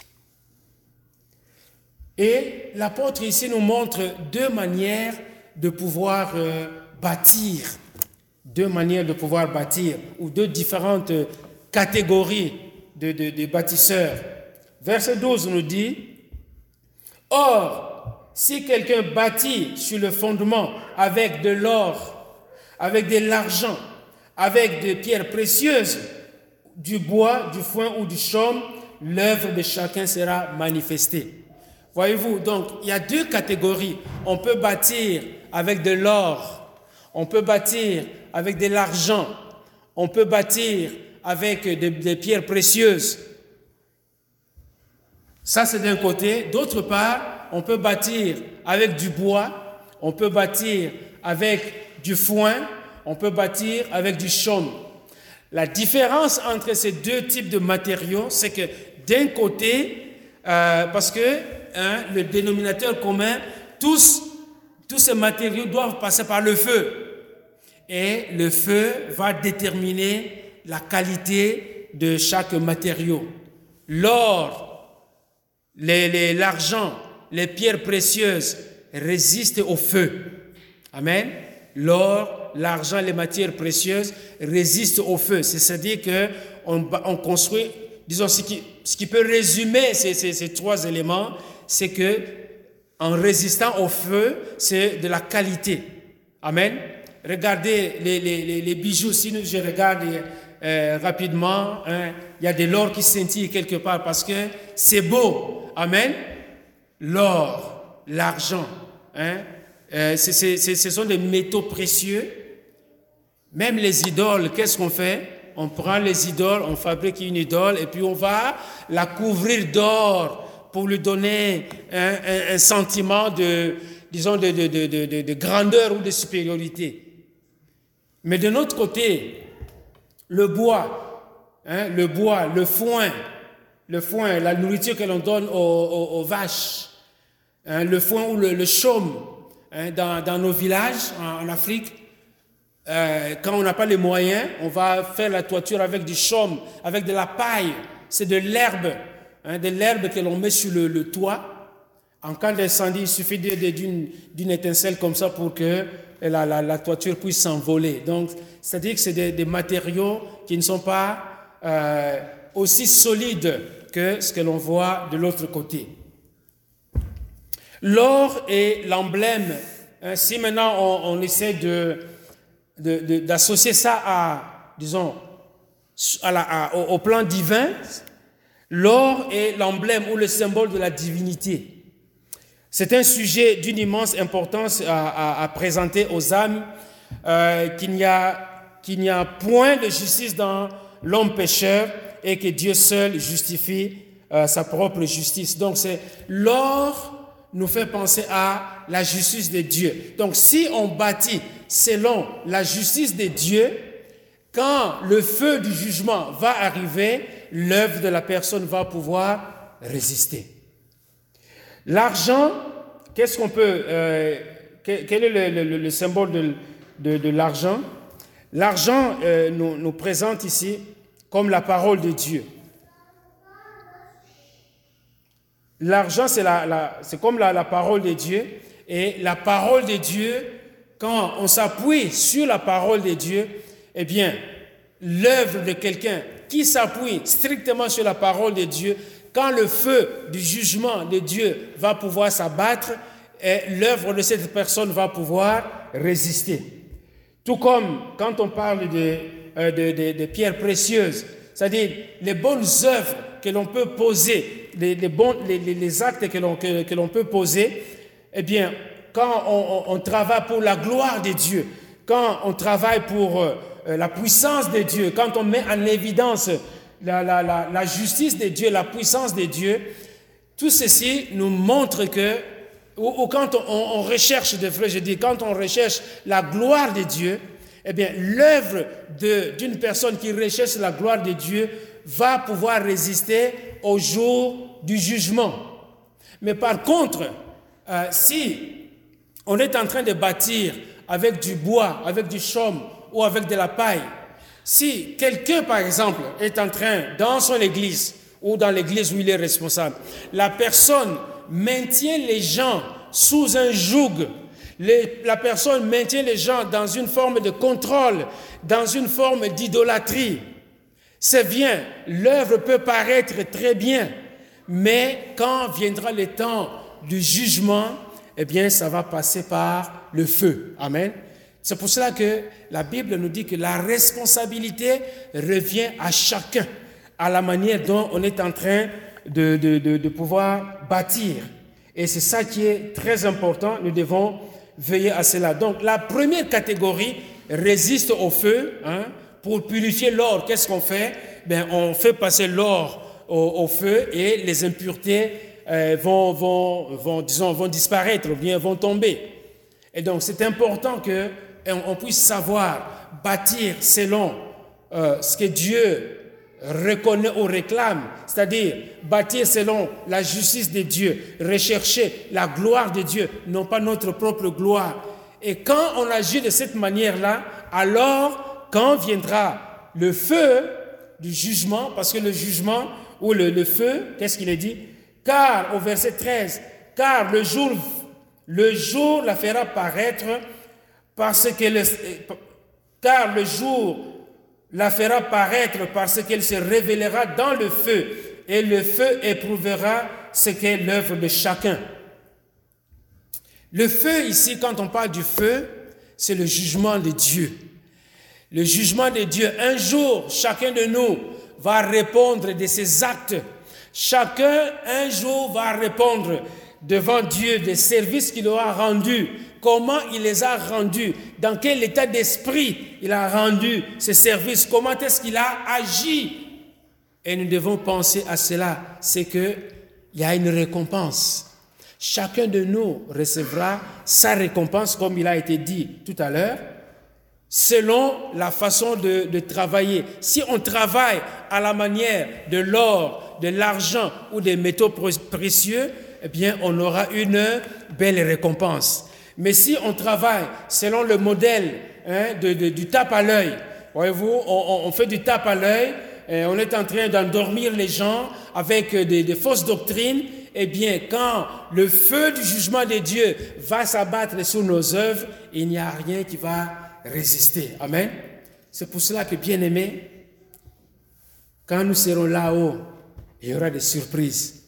Et l'apôtre ici nous montre deux manières de pouvoir euh, bâtir, deux manières de pouvoir bâtir, ou deux différentes catégories des bâtisseurs. Verset 12 nous dit, Or, si quelqu'un bâtit sur le fondement avec de l'or, avec de l'argent, avec des pierres précieuses, du bois, du foin ou du chaume, l'œuvre de chacun sera manifestée. Voyez-vous, donc il y a deux catégories. On peut bâtir avec de l'or, on peut bâtir avec de l'argent, on peut bâtir avec des, pierres précieuses. Ça, c'est d'un côté. D'autre part, on peut bâtir avec du bois, on peut bâtir avec du foin, on peut bâtir avec du chaume. La différence entre ces deux types de matériaux, c'est que d'un côté, euh, parce que le dénominateur commun, tous, ces matériaux doivent passer par le feu. Et le feu va déterminer la qualité de chaque matériau. L'or, l'argent, les, pierres précieuses résistent au feu. Amen. L'or, l'argent, les matières précieuses résistent au feu. C'est-à-dire que on, on, construit, disons, ce qui, peut résumer ces trois éléments, c'est que en résistant au feu, c'est de la qualité. Amen. Regardez les, bijoux. Si je regarde euh, rapidement, hein, il y a de l'or qui scintille quelque part parce que c'est beau. Amen. L'or, l'argent, hein, euh, ce sont des métaux précieux. Même les idoles, qu'est-ce qu'on fait? On prend les idoles, on fabrique une idole et puis on va la couvrir d'or pour lui donner un, sentiment de, disons, de, de grandeur ou de supériorité. Mais de notre côté, le bois, hein, le bois, le foin, le foin, la nourriture que l'on donne aux, vaches, hein, le foin ou le, chaume hein, dans, nos villages en, Afrique. Euh, quand on n'a pas les moyens, on va faire la toiture avec du chaume, avec de la paille. C'est de l'herbe, de l'herbe que l'on met sur le, toit En cas d'incendie, il suffit d'une étincelle comme ça pour que la, toiture puisse s'envoler. Donc, c'est-à-dire que c'est des, matériaux qui ne sont pas euh, aussi solides que ce que l'on voit de l'autre côté. L'or est l'emblème. Si maintenant on, essaie d'associer ça à, disons, au, plan divin, l'or est l'emblème ou le symbole de la divinité. C'est un sujet d'une immense importance à, présenter aux âmes, euh, qu'il n'y a, a point de justice dans l'homme pécheur et que Dieu seul justifie euh, sa propre justice. Donc c'est l'or nous fait penser à la justice de Dieu. Donc si on bâtit selon la justice de Dieu, quand le feu du jugement va arriver, l'œuvre de la personne va pouvoir résister. L'argent, qu'est-ce qu'on peut... Euh, quel est le, symbole de, l'argent? L'argent euh, nous, présente ici comme la parole de Dieu. L'argent, c'est comme la, parole de Dieu. Et la parole de Dieu, quand on s'appuie sur la parole de Dieu, eh bien, l'œuvre de quelqu'un qui s'appuie strictement sur la parole de Dieu, quand le feu du jugement de Dieu va pouvoir s'abattre, l'œuvre de cette personne va pouvoir résister. Tout comme quand on parle de, euh, pierres précieuses, c'est-à-dire les bonnes œuvres que l'on peut poser, les, actes que l'on que, l'on peut poser, eh bien, quand on, travaille pour la gloire de Dieu, quand on travaille pour euh, la puissance de Dieu, quand on met en évidence la, justice de Dieu, la puissance de Dieu, tout ceci nous montre que, ou, quand on, on, recherche, de je dis, quand on recherche la gloire de Dieu, eh bien, l'œuvre d'une personne qui recherche la gloire de Dieu va pouvoir résister au jour du jugement. Mais par contre, euh, si on est en train de bâtir avec du bois, avec du chaume ou avec de la paille, si quelqu'un, par exemple, est en train, dans son église ou dans l'église où il est responsable, la personne maintient les gens sous un joug, la personne maintient les gens dans une forme de contrôle, dans une forme d'idolâtrie, c'est bien, l'œuvre peut paraître très bien, mais quand viendra le temps du jugement, eh bien, ça va passer par le feu. Amen. C'est pour cela que la Bible nous dit que la responsabilité revient à chacun, à la manière dont on est en train de, pouvoir bâtir. Et c'est ça qui est très important. Nous devons veiller à cela. Donc, la première catégorie résiste au feu. Hein, pour purifier l'or, qu'est-ce qu'on fait? Ben, On fait passer l'or au, feu et les impuretés euh, vont, vont disparaître ou bien vont tomber. Et donc c'est important que on, puisse savoir bâtir selon euh, ce que Dieu reconnaît ou réclame, c'est-à-dire bâtir selon la justice de Dieu, rechercher la gloire de Dieu, non pas notre propre gloire. Et quand on agit de cette manière-là, alors quand viendra le feu du jugement, parce que le jugement ou le, feu, qu'est-ce qu'il est dit? Car, au verset 13, car le jour, le jour la fera paraître parce qu'elle, car le jour la fera paraître parce qu'elle se révélera dans le feu, et le feu éprouvera ce qu'est l'œuvre de chacun. Le feu ici, quand on parle du feu, c'est le jugement de Dieu le jugement de Dieu. Un jour, chacun de nous va répondre de ses actes. Chacun, un jour, va répondre devant Dieu des services qu'il aura rendus, comment il les a rendus, dans quel état d'esprit il a rendu ces services, comment est-ce qu'il a agi? Et nous devons penser à cela, c'est qu'il y a une récompense. Chacun de nous recevra sa récompense, comme il a été dit tout à l'heure selon la façon de, travailler. Si on travaille à la manière de l'or, de l'argent ou des métaux précieux, eh bien, on aura une belle récompense. Mais si on travaille selon le modèle hein, du tape à l'œil, voyez-vous, on, fait du tape à l'œil, on est en train d'endormir les gens avec des, fausses doctrines, eh bien, quand le feu du jugement de Dieu va s'abattre sur nos œuvres, il n'y a rien qui va résister. Amen. C'est pour cela que, bien aimé, quand nous serons là-haut, il y aura des surprises.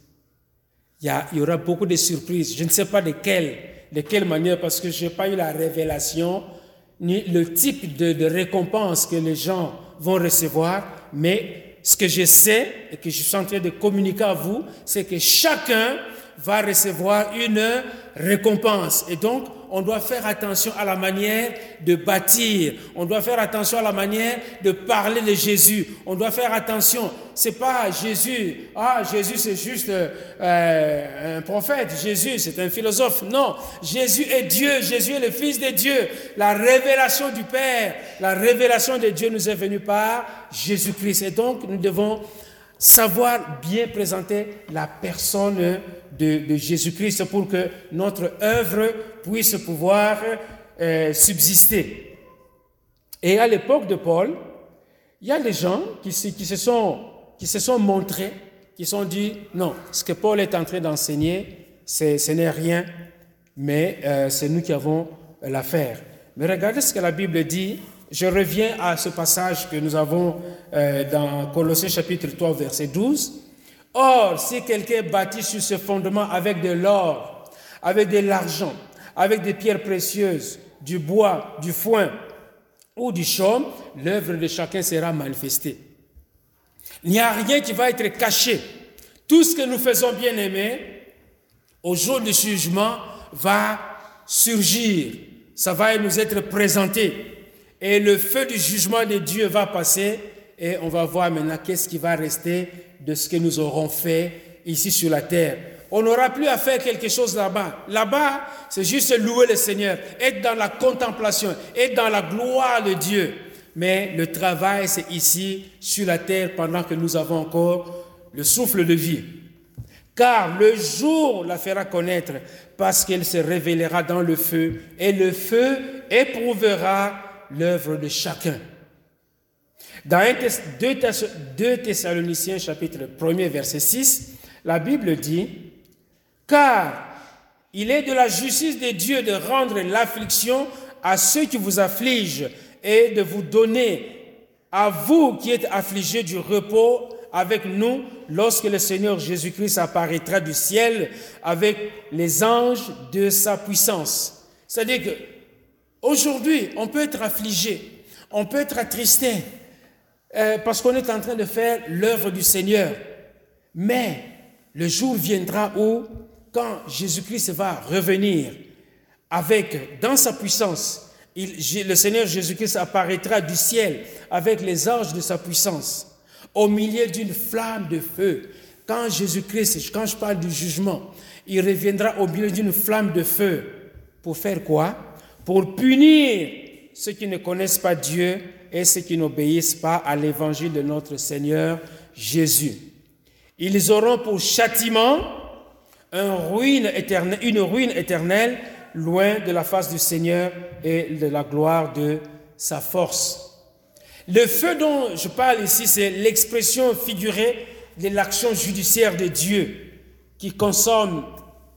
Il y, aura beaucoup de surprises. Je ne sais pas de quelle, de quelle manière, parce que je n'ai pas eu la révélation, ni le type de, récompense que les gens vont recevoir, mais ce que je sais et que je suis en train de communiquer à vous, c'est que chacun va recevoir une récompense. Et donc, on doit faire attention à la manière de bâtir. On doit faire attention à la manière de parler de Jésus. On doit faire attention. C'est pas Jésus. Ah, Jésus c'est juste euh, un prophète. Jésus c'est un philosophe. Non, Jésus est Dieu. Jésus est le Fils de Dieu. La révélation du Père, la révélation de Dieu nous est venue par Jésus-Christ. Et donc nous devons savoir bien présenter la personne de, Jésus-Christ pour que notre œuvre puisse pouvoir euh, subsister. Et à l'époque de Paul, il y a des gens qui, se sont, qui se sont montrés, qui se sont dit, non, ce que Paul est en train d'enseigner, ce n'est rien, mais euh, c'est nous qui avons l'affaire. Mais regardez ce que la Bible dit. Je reviens à ce passage que nous avons euh, dans Colossiens chapitre 3, verset 12. Or, si quelqu'un bâtit sur ce fondement avec de l'or, avec de l'argent, avec des pierres précieuses, du bois, du foin ou du chaume, l'œuvre de chacun sera manifestée. Il n'y a rien qui va être caché. Tout ce que nous faisons bien aimé, au jour du jugement, va surgir. Ça va nous être présenté. Et le feu du jugement de Dieu va passer et on va voir maintenant qu'est-ce qui va rester de ce que nous aurons fait ici sur la terre. On n'aura plus à faire quelque chose là-bas. Là-bas, c'est juste louer le Seigneur, être dans la contemplation, être dans la gloire de Dieu. Mais le travail, c'est ici, sur la terre, pendant que nous avons encore le souffle de vie. Car le jour la fera connaître, parce qu'elle se révélera dans le feu, et le feu éprouvera l'œuvre de chacun. Dans 2 Thessaloniciens chapitre 1 verset 6, la Bible dit, car il est de la justice de Dieu de rendre l'affliction à ceux qui vous affligent et de vous donner à vous qui êtes affligés du repos avec nous lorsque le Seigneur Jésus-Christ apparaîtra du ciel avec les anges de sa puissance. C'est-à-dire que aujourd'hui, on peut être affligé, on peut être attristé, euh, parce qu'on est en train de faire l'œuvre du Seigneur. Mais le jour viendra où, quand Jésus-Christ va revenir avec, dans sa puissance, le Seigneur Jésus-Christ apparaîtra du ciel avec les anges de sa puissance, au milieu d'une flamme de feu. Quand Jésus-Christ, quand je parle du jugement, il reviendra au milieu d'une flamme de feu. Pour faire quoi? Pour punir ceux qui ne connaissent pas Dieu et ceux qui n'obéissent pas à l'évangile de notre Seigneur Jésus. Ils auront pour châtiment une ruine éternelle, loin de la face du Seigneur et de la gloire de sa force. Le feu dont je parle ici, c'est l'expression figurée de l'action judiciaire de Dieu qui consomme,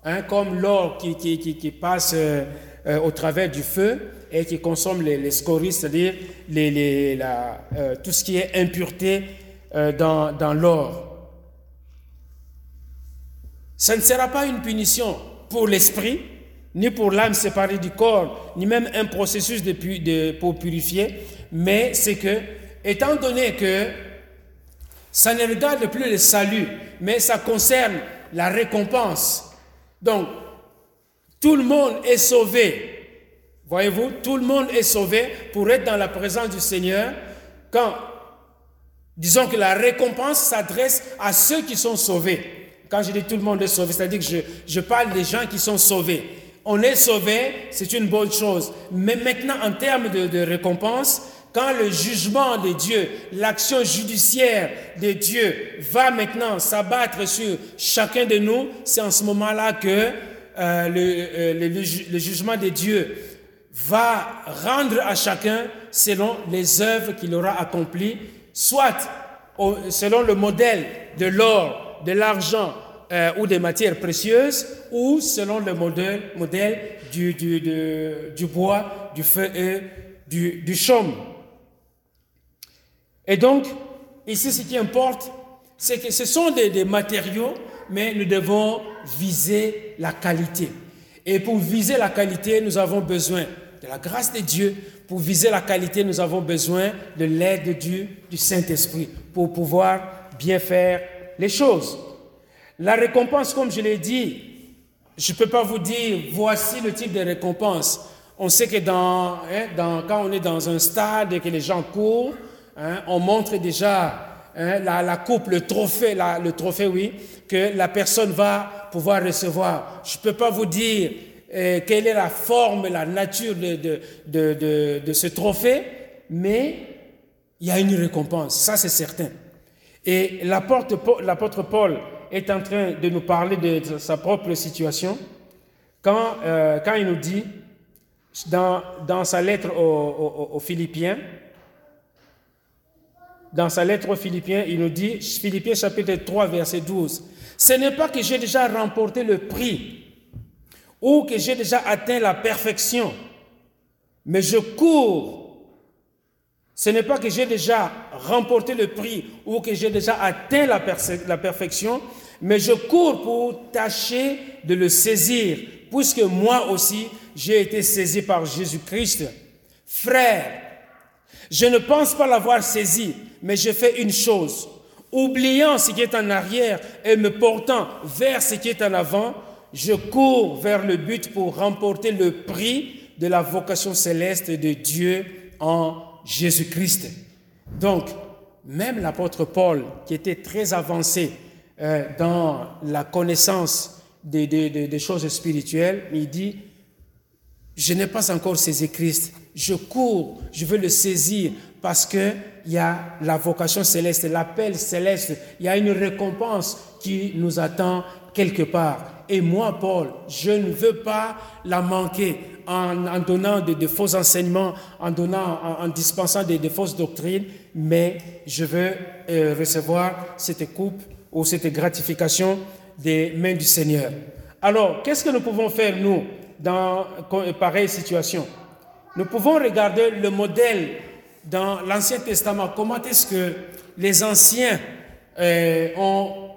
hein, comme l'or qui, qui, passe euh, euh, au travers du feu, et qui consomme les, scories, c'est-à-dire euh, tout ce qui est impureté euh, dans, l'or. Ça ne sera pas une punition pour l'esprit, ni pour l'âme séparée du corps, ni même un processus pour purifier, mais c'est que, étant donné que ça ne regarde plus le salut, mais ça concerne la récompense. Donc, tout le monde est sauvé Voyez-vous, tout le monde est sauvé pour être dans la présence du Seigneur quand, disons que la récompense s'adresse à ceux qui sont sauvés. Quand je dis tout le monde est sauvé, c'est-à-dire que je, je parle des gens qui sont sauvés. On est sauvé, c'est une bonne chose. Mais maintenant, en termes de, de récompense, quand le jugement de Dieu, l'action judiciaire de Dieu va maintenant s'abattre sur chacun de nous, c'est en ce moment-là que euh, le, euh, le, le, jugement de Dieu va rendre à chacun selon les œuvres qu'il aura accomplies, soit selon le modèle de l'or, de l'argent euh, ou des matières précieuses ou selon le modèle, du, bois, du feu et du, du chaume. Et donc, ici, ce qui importe, c'est que ce sont des matériaux, mais nous devons viser la qualité. Et pour viser la qualité, nous avons besoin de la grâce de Dieu. Pour viser la qualité, nous avons besoin de l'aide de Dieu, du Saint-Esprit, pour pouvoir bien faire les choses. La récompense, comme je l'ai dit, je ne peux pas vous dire, voici le type de récompense. On sait que hein, quand on est dans un stade et que les gens courent, hein, on montre déjà hein, la, coupe, le trophée, le trophée, oui, que la personne va pouvoir recevoir. Je ne peux pas vous dire euh, quelle est la forme, la nature de, de, de, ce trophée, mais il y a une récompense, ça c'est certain. Et l'apôtre Paul est en train de nous parler de sa propre situation quand, euh, quand il nous dit dans, dans sa lettre aux, aux, aux, Philippiens, dans sa lettre aux Philippiens, il nous dit, Philippiens chapitre 3, verset 12, ce n'est pas que j'ai déjà remporté le prix ou que j'ai déjà atteint la perfection, mais je cours ce n'est pas que j'ai déjà remporté le prix ou que j'ai déjà atteint la, la, perfection, mais je cours pour tâcher de le saisir, puisque moi aussi, j'ai été saisi par Jésus-Christ. Frère, je ne pense pas l'avoir saisi, mais je fais une chose. Oubliant ce qui est en arrière et me portant vers ce qui est en avant, je cours vers le but pour remporter le prix de la vocation céleste de Dieu en Jésus-Christ. Donc, même l'apôtre Paul, qui était très avancé euh, dans la connaissance des, choses spirituelles, il dit, je n'ai pas encore saisi Christ, je cours, je veux le saisir parce qu'il y a la vocation céleste, l'appel céleste, il y a une récompense qui nous attend quelque part. Et moi, Paul, je ne veux pas la manquer en, donnant de, faux enseignements, en, donnant, en, en dispensant de, de, fausses doctrines, mais je veux euh, recevoir cette coupe ou cette gratification des mains du Seigneur. Alors, qu'est-ce que nous pouvons faire, nous, dans une pareille situation? Nous pouvons regarder le modèle dans l'Ancien Testament. Comment est-ce que les anciens euh, ont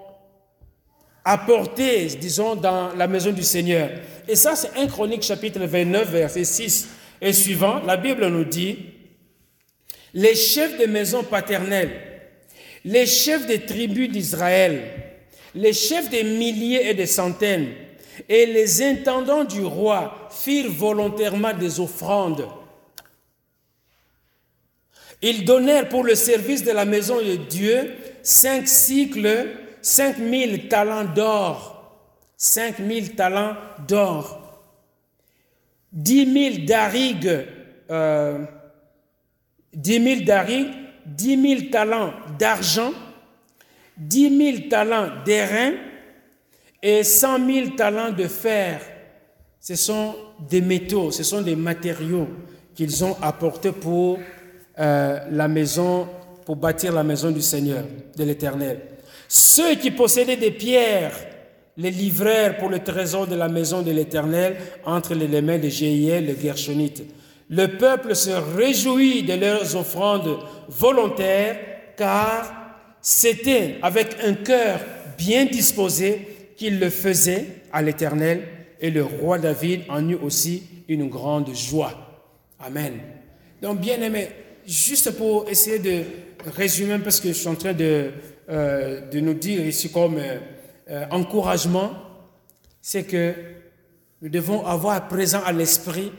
apporté, disons, dans la maison du Seigneur. Et ça, c'est un Chronique chapitre 29, verset 6 et suivant. La Bible nous dit, les chefs de maison paternelle, les chefs des tribus d'Israël, les chefs des milliers et des centaines, et les intendants du roi firent volontairement des offrandes. Ils donnèrent pour le service de la maison de Dieu cinq cycles 5000 talents d'or, 5000 talents d'or, 10 000 darigues, euh, 10 000 darigues, 10 000 talents d'argent, 10 000 talents d'airain et 100 000 talents de fer. Ce sont des métaux, ce sont des matériaux qu'ils ont apportés pour euh, la maison, pour bâtir la maison du Seigneur, de l'Éternel. Ceux qui possédaient des pierres les livrèrent pour le trésor de la maison de l'Éternel entre les mains de Jéhiel, le Gershonite. Le peuple se réjouit de leurs offrandes volontaires car c'était avec un cœur bien disposé qu'ils le faisaient à l'Éternel et le roi David en eut aussi une grande joie. Amen. Donc bien aimé, juste pour essayer de résumer parce que je suis en train de euh, de nous dire ici comme euh, encouragement, c'est que nous devons avoir présent à l'esprit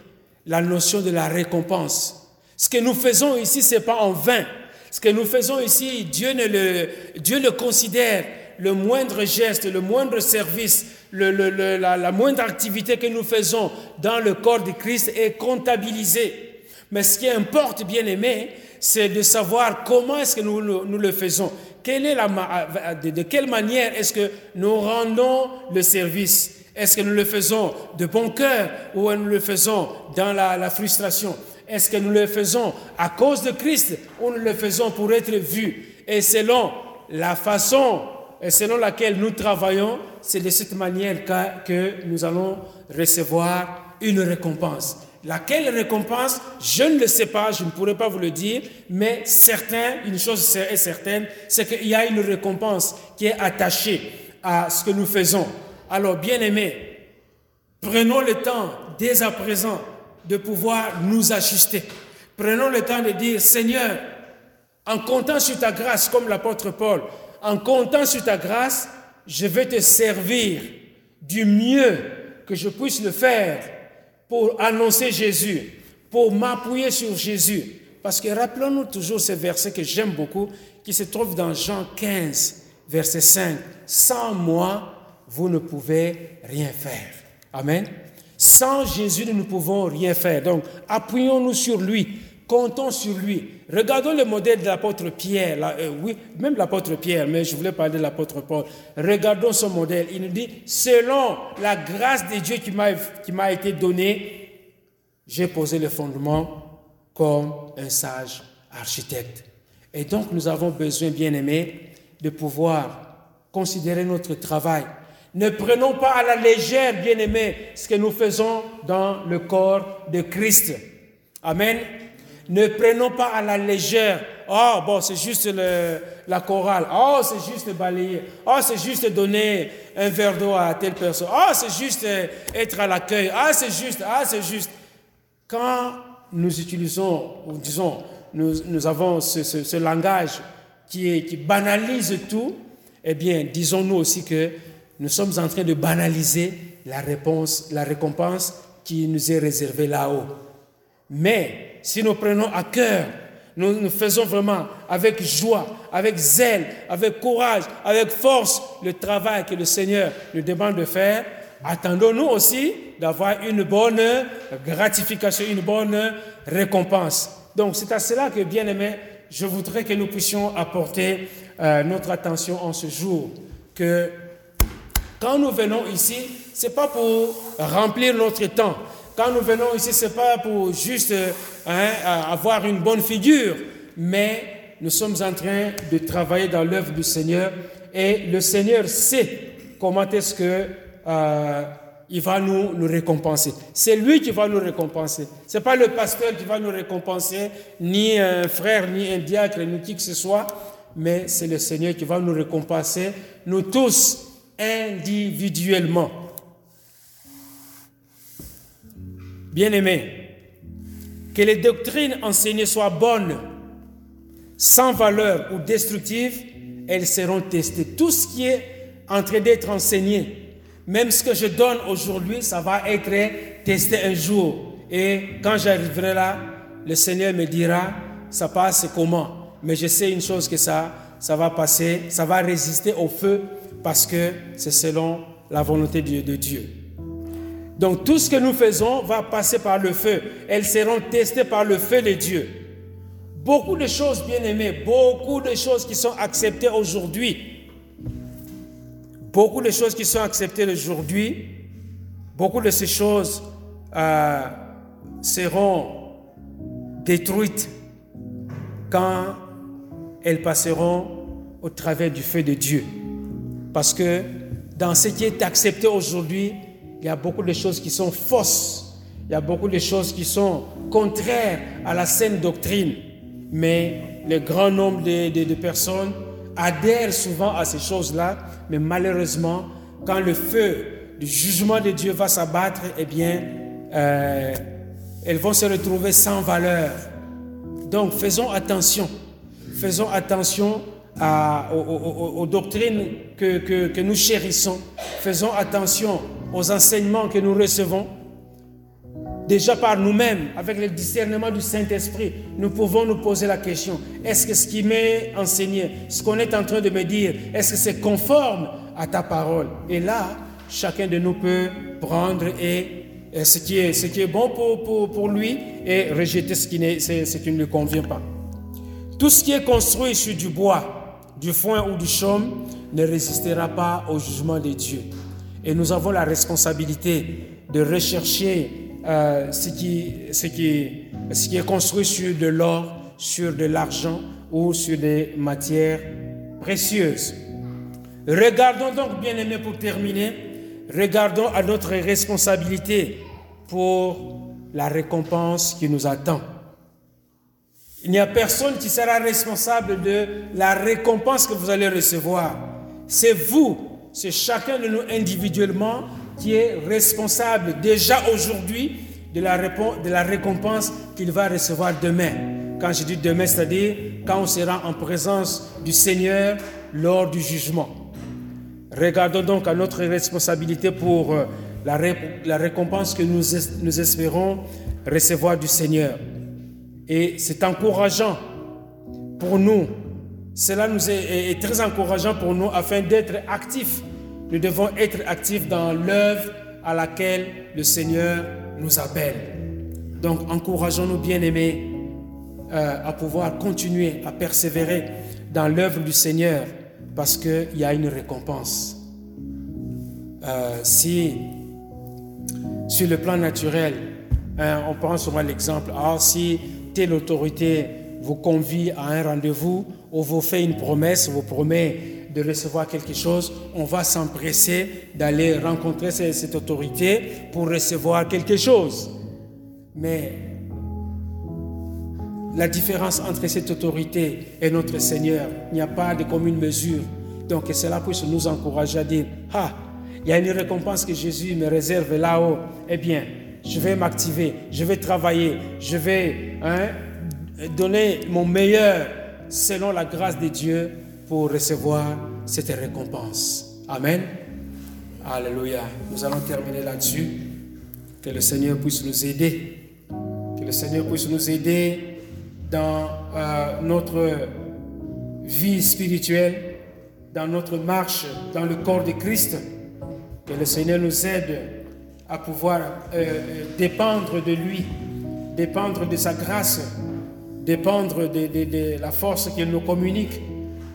la notion de la récompense. Ce que nous faisons ici, c'est pas en vain. Ce que nous faisons ici, Dieu, le, Dieu le considère le moindre geste, le moindre service, le, le, le, la, la, moindre activité que nous faisons dans le corps de Christ est comptabilisée. Mais ce qui importe, bien aimé, c'est de savoir comment est-ce que nous, nous, le faisons est la, de, quelle manière est-ce que nous rendons le service? Est-ce que nous le faisons de bon cœur ou nous le faisons dans la, frustration? Est-ce que nous le faisons à cause de Christ ou nous le faisons pour être vus? Et selon la façon selon laquelle nous travaillons, c'est de cette manière que nous allons recevoir une récompense. Laquelle récompense, je ne le sais pas, je ne pourrais pas vous le dire, mais certain, une chose est certaine, c'est qu'il y a une récompense qui est attachée à ce que nous faisons. Alors, bien aimés, prenons le temps dès à présent de pouvoir nous ajuster. Prenons le temps de dire, Seigneur, en comptant sur ta grâce, comme l'apôtre Paul, en comptant sur ta grâce, je vais te servir du mieux que je puisse le faire pour annoncer Jésus, pour m'appuyer sur Jésus. Parce que rappelons-nous toujours ce verset que j'aime beaucoup, qui se trouve dans Jean 15, verset 5. Sans moi, vous ne pouvez rien faire. Amen. Sans Jésus, nous ne pouvons rien faire. Donc, appuyons-nous sur lui, comptons sur lui. Regardons le modèle de l'apôtre Pierre, euh, oui, même l'apôtre Pierre, mais je voulais parler de l'apôtre Paul. Regardons son modèle. Il nous dit, selon la grâce de Dieu qui m'a été donnée, j'ai posé le fondement comme un sage architecte. Et donc nous avons besoin, bien aimés, de pouvoir considérer notre travail. Ne prenons pas à la légère, bien aimés, ce que nous faisons dans le corps de Christ. Amen. Ne prenons pas à la légère. Oh, bon, c'est juste la chorale. Oh, c'est juste balayer. Oh, c'est juste donner un verre d'eau à telle personne. Oh, c'est juste euh, être à l'accueil. Ah, c'est juste. Ah, c'est juste. Quand nous utilisons, ou disons, nous, avons ce, langage qui, qui banalise tout, eh bien, disons-nous aussi que nous sommes en train de banaliser la réponse, la récompense qui nous est réservée là-haut. Mais si nous prenons à cœur, nous, nous faisons vraiment avec joie, avec zèle, avec courage, avec force le travail que le Seigneur nous demande de faire, attendons-nous aussi d'avoir une bonne gratification, une bonne récompense. Donc c'est à cela que, bien aimé, je voudrais que nous puissions apporter euh, notre attention en ce jour. Que quand nous venons ici, ce n'est pas pour remplir notre temps, quand nous venons ici, ce n'est pas pour juste hein, avoir une bonne figure, mais nous sommes en train de travailler dans l'œuvre du Seigneur et le Seigneur sait comment est-ce que euh, il va nous, nous récompenser. C'est lui qui va nous récompenser. Ce n'est pas le pasteur qui va nous récompenser, ni un frère, ni un diacre, ni qui que ce soit, mais c'est le Seigneur qui va nous récompenser, nous tous, individuellement. Bien-aimés, que les doctrines enseignées soient bonnes, sans valeur ou destructives, elles seront testées. Tout ce qui est en train d'être enseigné, même ce que je donne aujourd'hui, ça va être testé un jour. Et quand j'arriverai là, le Seigneur me dira, ça passe comment? Mais je sais une chose que ça, ça va passer, ça va résister au feu parce que c'est selon la volonté de Dieu. Donc tout ce que nous faisons va passer par le feu. Elles seront testées par le feu de Dieu. Beaucoup de choses, bien aimées, beaucoup de choses qui sont acceptées aujourd'hui, beaucoup de choses qui sont acceptées aujourd'hui, beaucoup de ces choses euh, seront détruites quand elles passeront au travers du feu de Dieu. Parce que dans ce qui est accepté aujourd'hui, il y a beaucoup de choses qui sont fausses. Il y a beaucoup de choses qui sont contraires à la saine doctrine. Mais le grand nombre de, personnes adhèrent souvent à ces choses-là. Mais malheureusement, quand le feu du jugement de Dieu va s'abattre, eh bien, euh, elles vont se retrouver sans valeur. Donc, faisons attention. Faisons attention aux, doctrines que, que, nous chérissons. Faisons attention aux enseignements que nous recevons. Déjà par nous-mêmes, avec le discernement du Saint-Esprit, nous pouvons nous poser la question, est-ce que ce qui m'est enseigné, ce qu'on est en train de me dire, est-ce que c'est conforme à ta parole? Et là, chacun de nous peut prendre et, ce, qui est, bon pour, lui et rejeter ce qui, ce qui ne lui convient pas. Tout ce qui est construit sur du bois, du foin ou du chaume ne résistera pas au jugement de Dieu. Et nous avons la responsabilité de rechercher euh, ce, qui, ce, qui, ce qui est construit sur de l'or, sur de l'argent ou sur des matières précieuses. Regardons donc, bien aimés, pour terminer, regardons à notre responsabilité pour la récompense qui nous attend. Il n'y a personne qui sera responsable de la récompense que vous allez recevoir. C'est vous, c'est chacun de nous individuellement qui est responsable déjà aujourd'hui de la, récompense qu'il va recevoir demain. Quand je dis demain, c'est-à-dire quand on sera en présence du Seigneur lors du jugement. Regardons donc à notre responsabilité pour euh, la, récompense que nous espérons recevoir du Seigneur. Et c'est encourageant pour nous. Cela nous est, très encourageant pour nous afin d'être actifs. Nous devons être actifs dans l'œuvre à laquelle le Seigneur nous appelle. Donc encourageons-nous bien-aimés euh, à pouvoir continuer à persévérer dans l'œuvre du Seigneur parce qu'il y a une récompense. Euh, si sur le plan naturel, hein, on prend souvent l'exemple, ah, si telle autorité vous convie à un rendez-vous ou vous fait une promesse, vous promet de recevoir quelque chose, on va s'empresser d'aller rencontrer cette autorité pour recevoir quelque chose. Mais la différence entre cette autorité et notre Seigneur, il n'y a pas de commune mesure. Donc cela puisse nous encourager à dire, ah, il y a une récompense que Jésus me réserve là-haut. Eh bien, je vais m'activer, je vais travailler, je vais hein, donner mon meilleur selon la grâce de Dieu pour recevoir cette récompense. Amen. Alléluia. Nous allons terminer là-dessus. Que le Seigneur puisse nous aider. Que le Seigneur puisse nous aider dans euh, notre vie spirituelle, dans notre marche dans le corps de Christ. Que le Seigneur nous aide à pouvoir euh, euh, dépendre de lui, dépendre de sa grâce, dépendre de, la force qu'il nous communique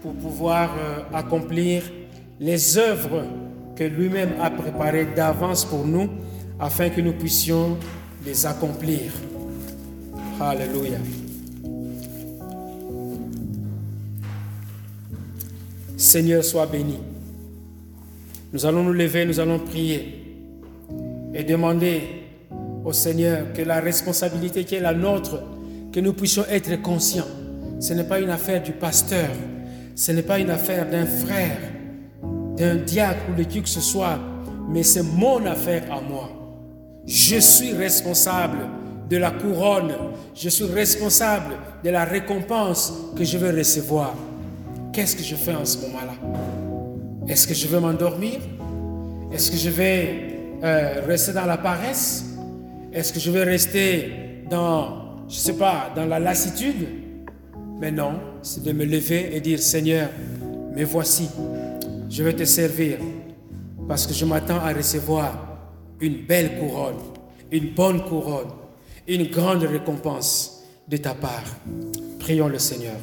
pour pouvoir euh, accomplir les œuvres que lui-même a préparées d'avance pour nous afin que nous puissions les accomplir. Alléluia. Seigneur, sois béni. Nous allons nous lever, nous allons prier et demander au Seigneur que la responsabilité qui est la nôtre, que nous puissions être conscients. Ce n'est pas une affaire du pasteur, ce n'est pas une affaire d'un frère, d'un diacre ou de qui que ce soit, mais c'est mon affaire à moi. Je suis responsable de la couronne, je suis responsable de la récompense que je vais recevoir. Qu'est-ce que je fais en ce moment-là? Est-ce que je vais m'endormir? Est-ce que je vais euh, rester dans la paresse? Est-ce que je vais rester dans, je sais pas, dans la lassitude Mais non, c'est de me lever et dire Seigneur, me voici, je vais te servir parce que je m'attends à recevoir une belle couronne, une bonne couronne, une grande récompense de ta part. Prions le Seigneur.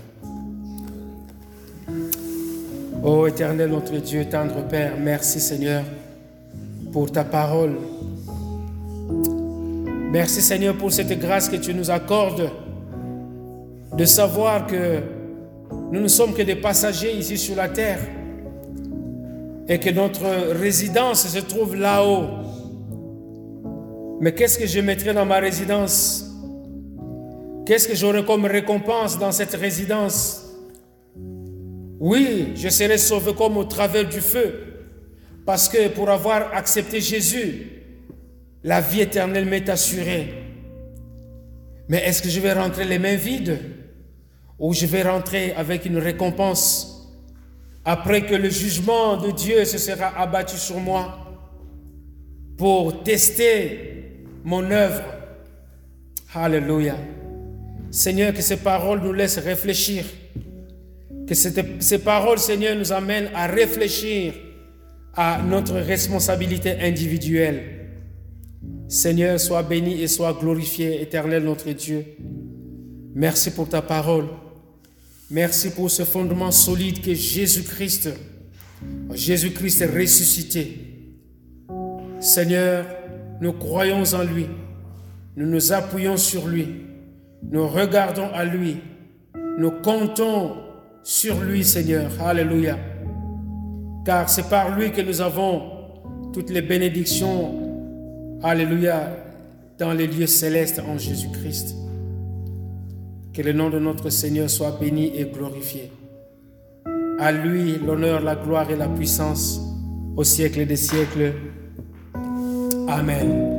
Ô éternel notre Dieu, tendre Père, merci Seigneur pour ta parole. Merci Seigneur pour cette grâce que tu nous accordes de savoir que nous ne sommes que des passagers ici sur la terre et que notre résidence se trouve là-haut. Mais qu'est-ce que je mettrai dans ma résidence? Qu'est-ce que j'aurai comme récompense dans cette résidence? Oui, je serai sauvé comme au travers du feu. Parce que pour avoir accepté Jésus, la vie éternelle m'est assurée. Mais est-ce que je vais rentrer les mains vides? Ou je vais rentrer avec une récompense? Après que le jugement de Dieu se sera abattu sur moi pour tester mon œuvre Alléluia. Seigneur, que ces paroles nous laissent réfléchir. Que ces paroles, Seigneur, nous amènent à réfléchir à notre responsabilité individuelle. Seigneur, sois béni et sois glorifié, éternel notre Dieu. Merci pour ta parole. Merci pour ce fondement solide que Jésus-Christ, Jésus-Christ est ressuscité. Seigneur, nous croyons en lui. Nous nous appuyons sur lui. Nous regardons à lui. Nous comptons sur lui, Seigneur. Alléluia. car c'est par lui que nous avons toutes les bénédictions, alléluia, dans les lieux célestes en Jésus-Christ. Que le nom de notre Seigneur soit béni et glorifié. À lui l'honneur, la gloire et la puissance au siècle des siècles. Amen.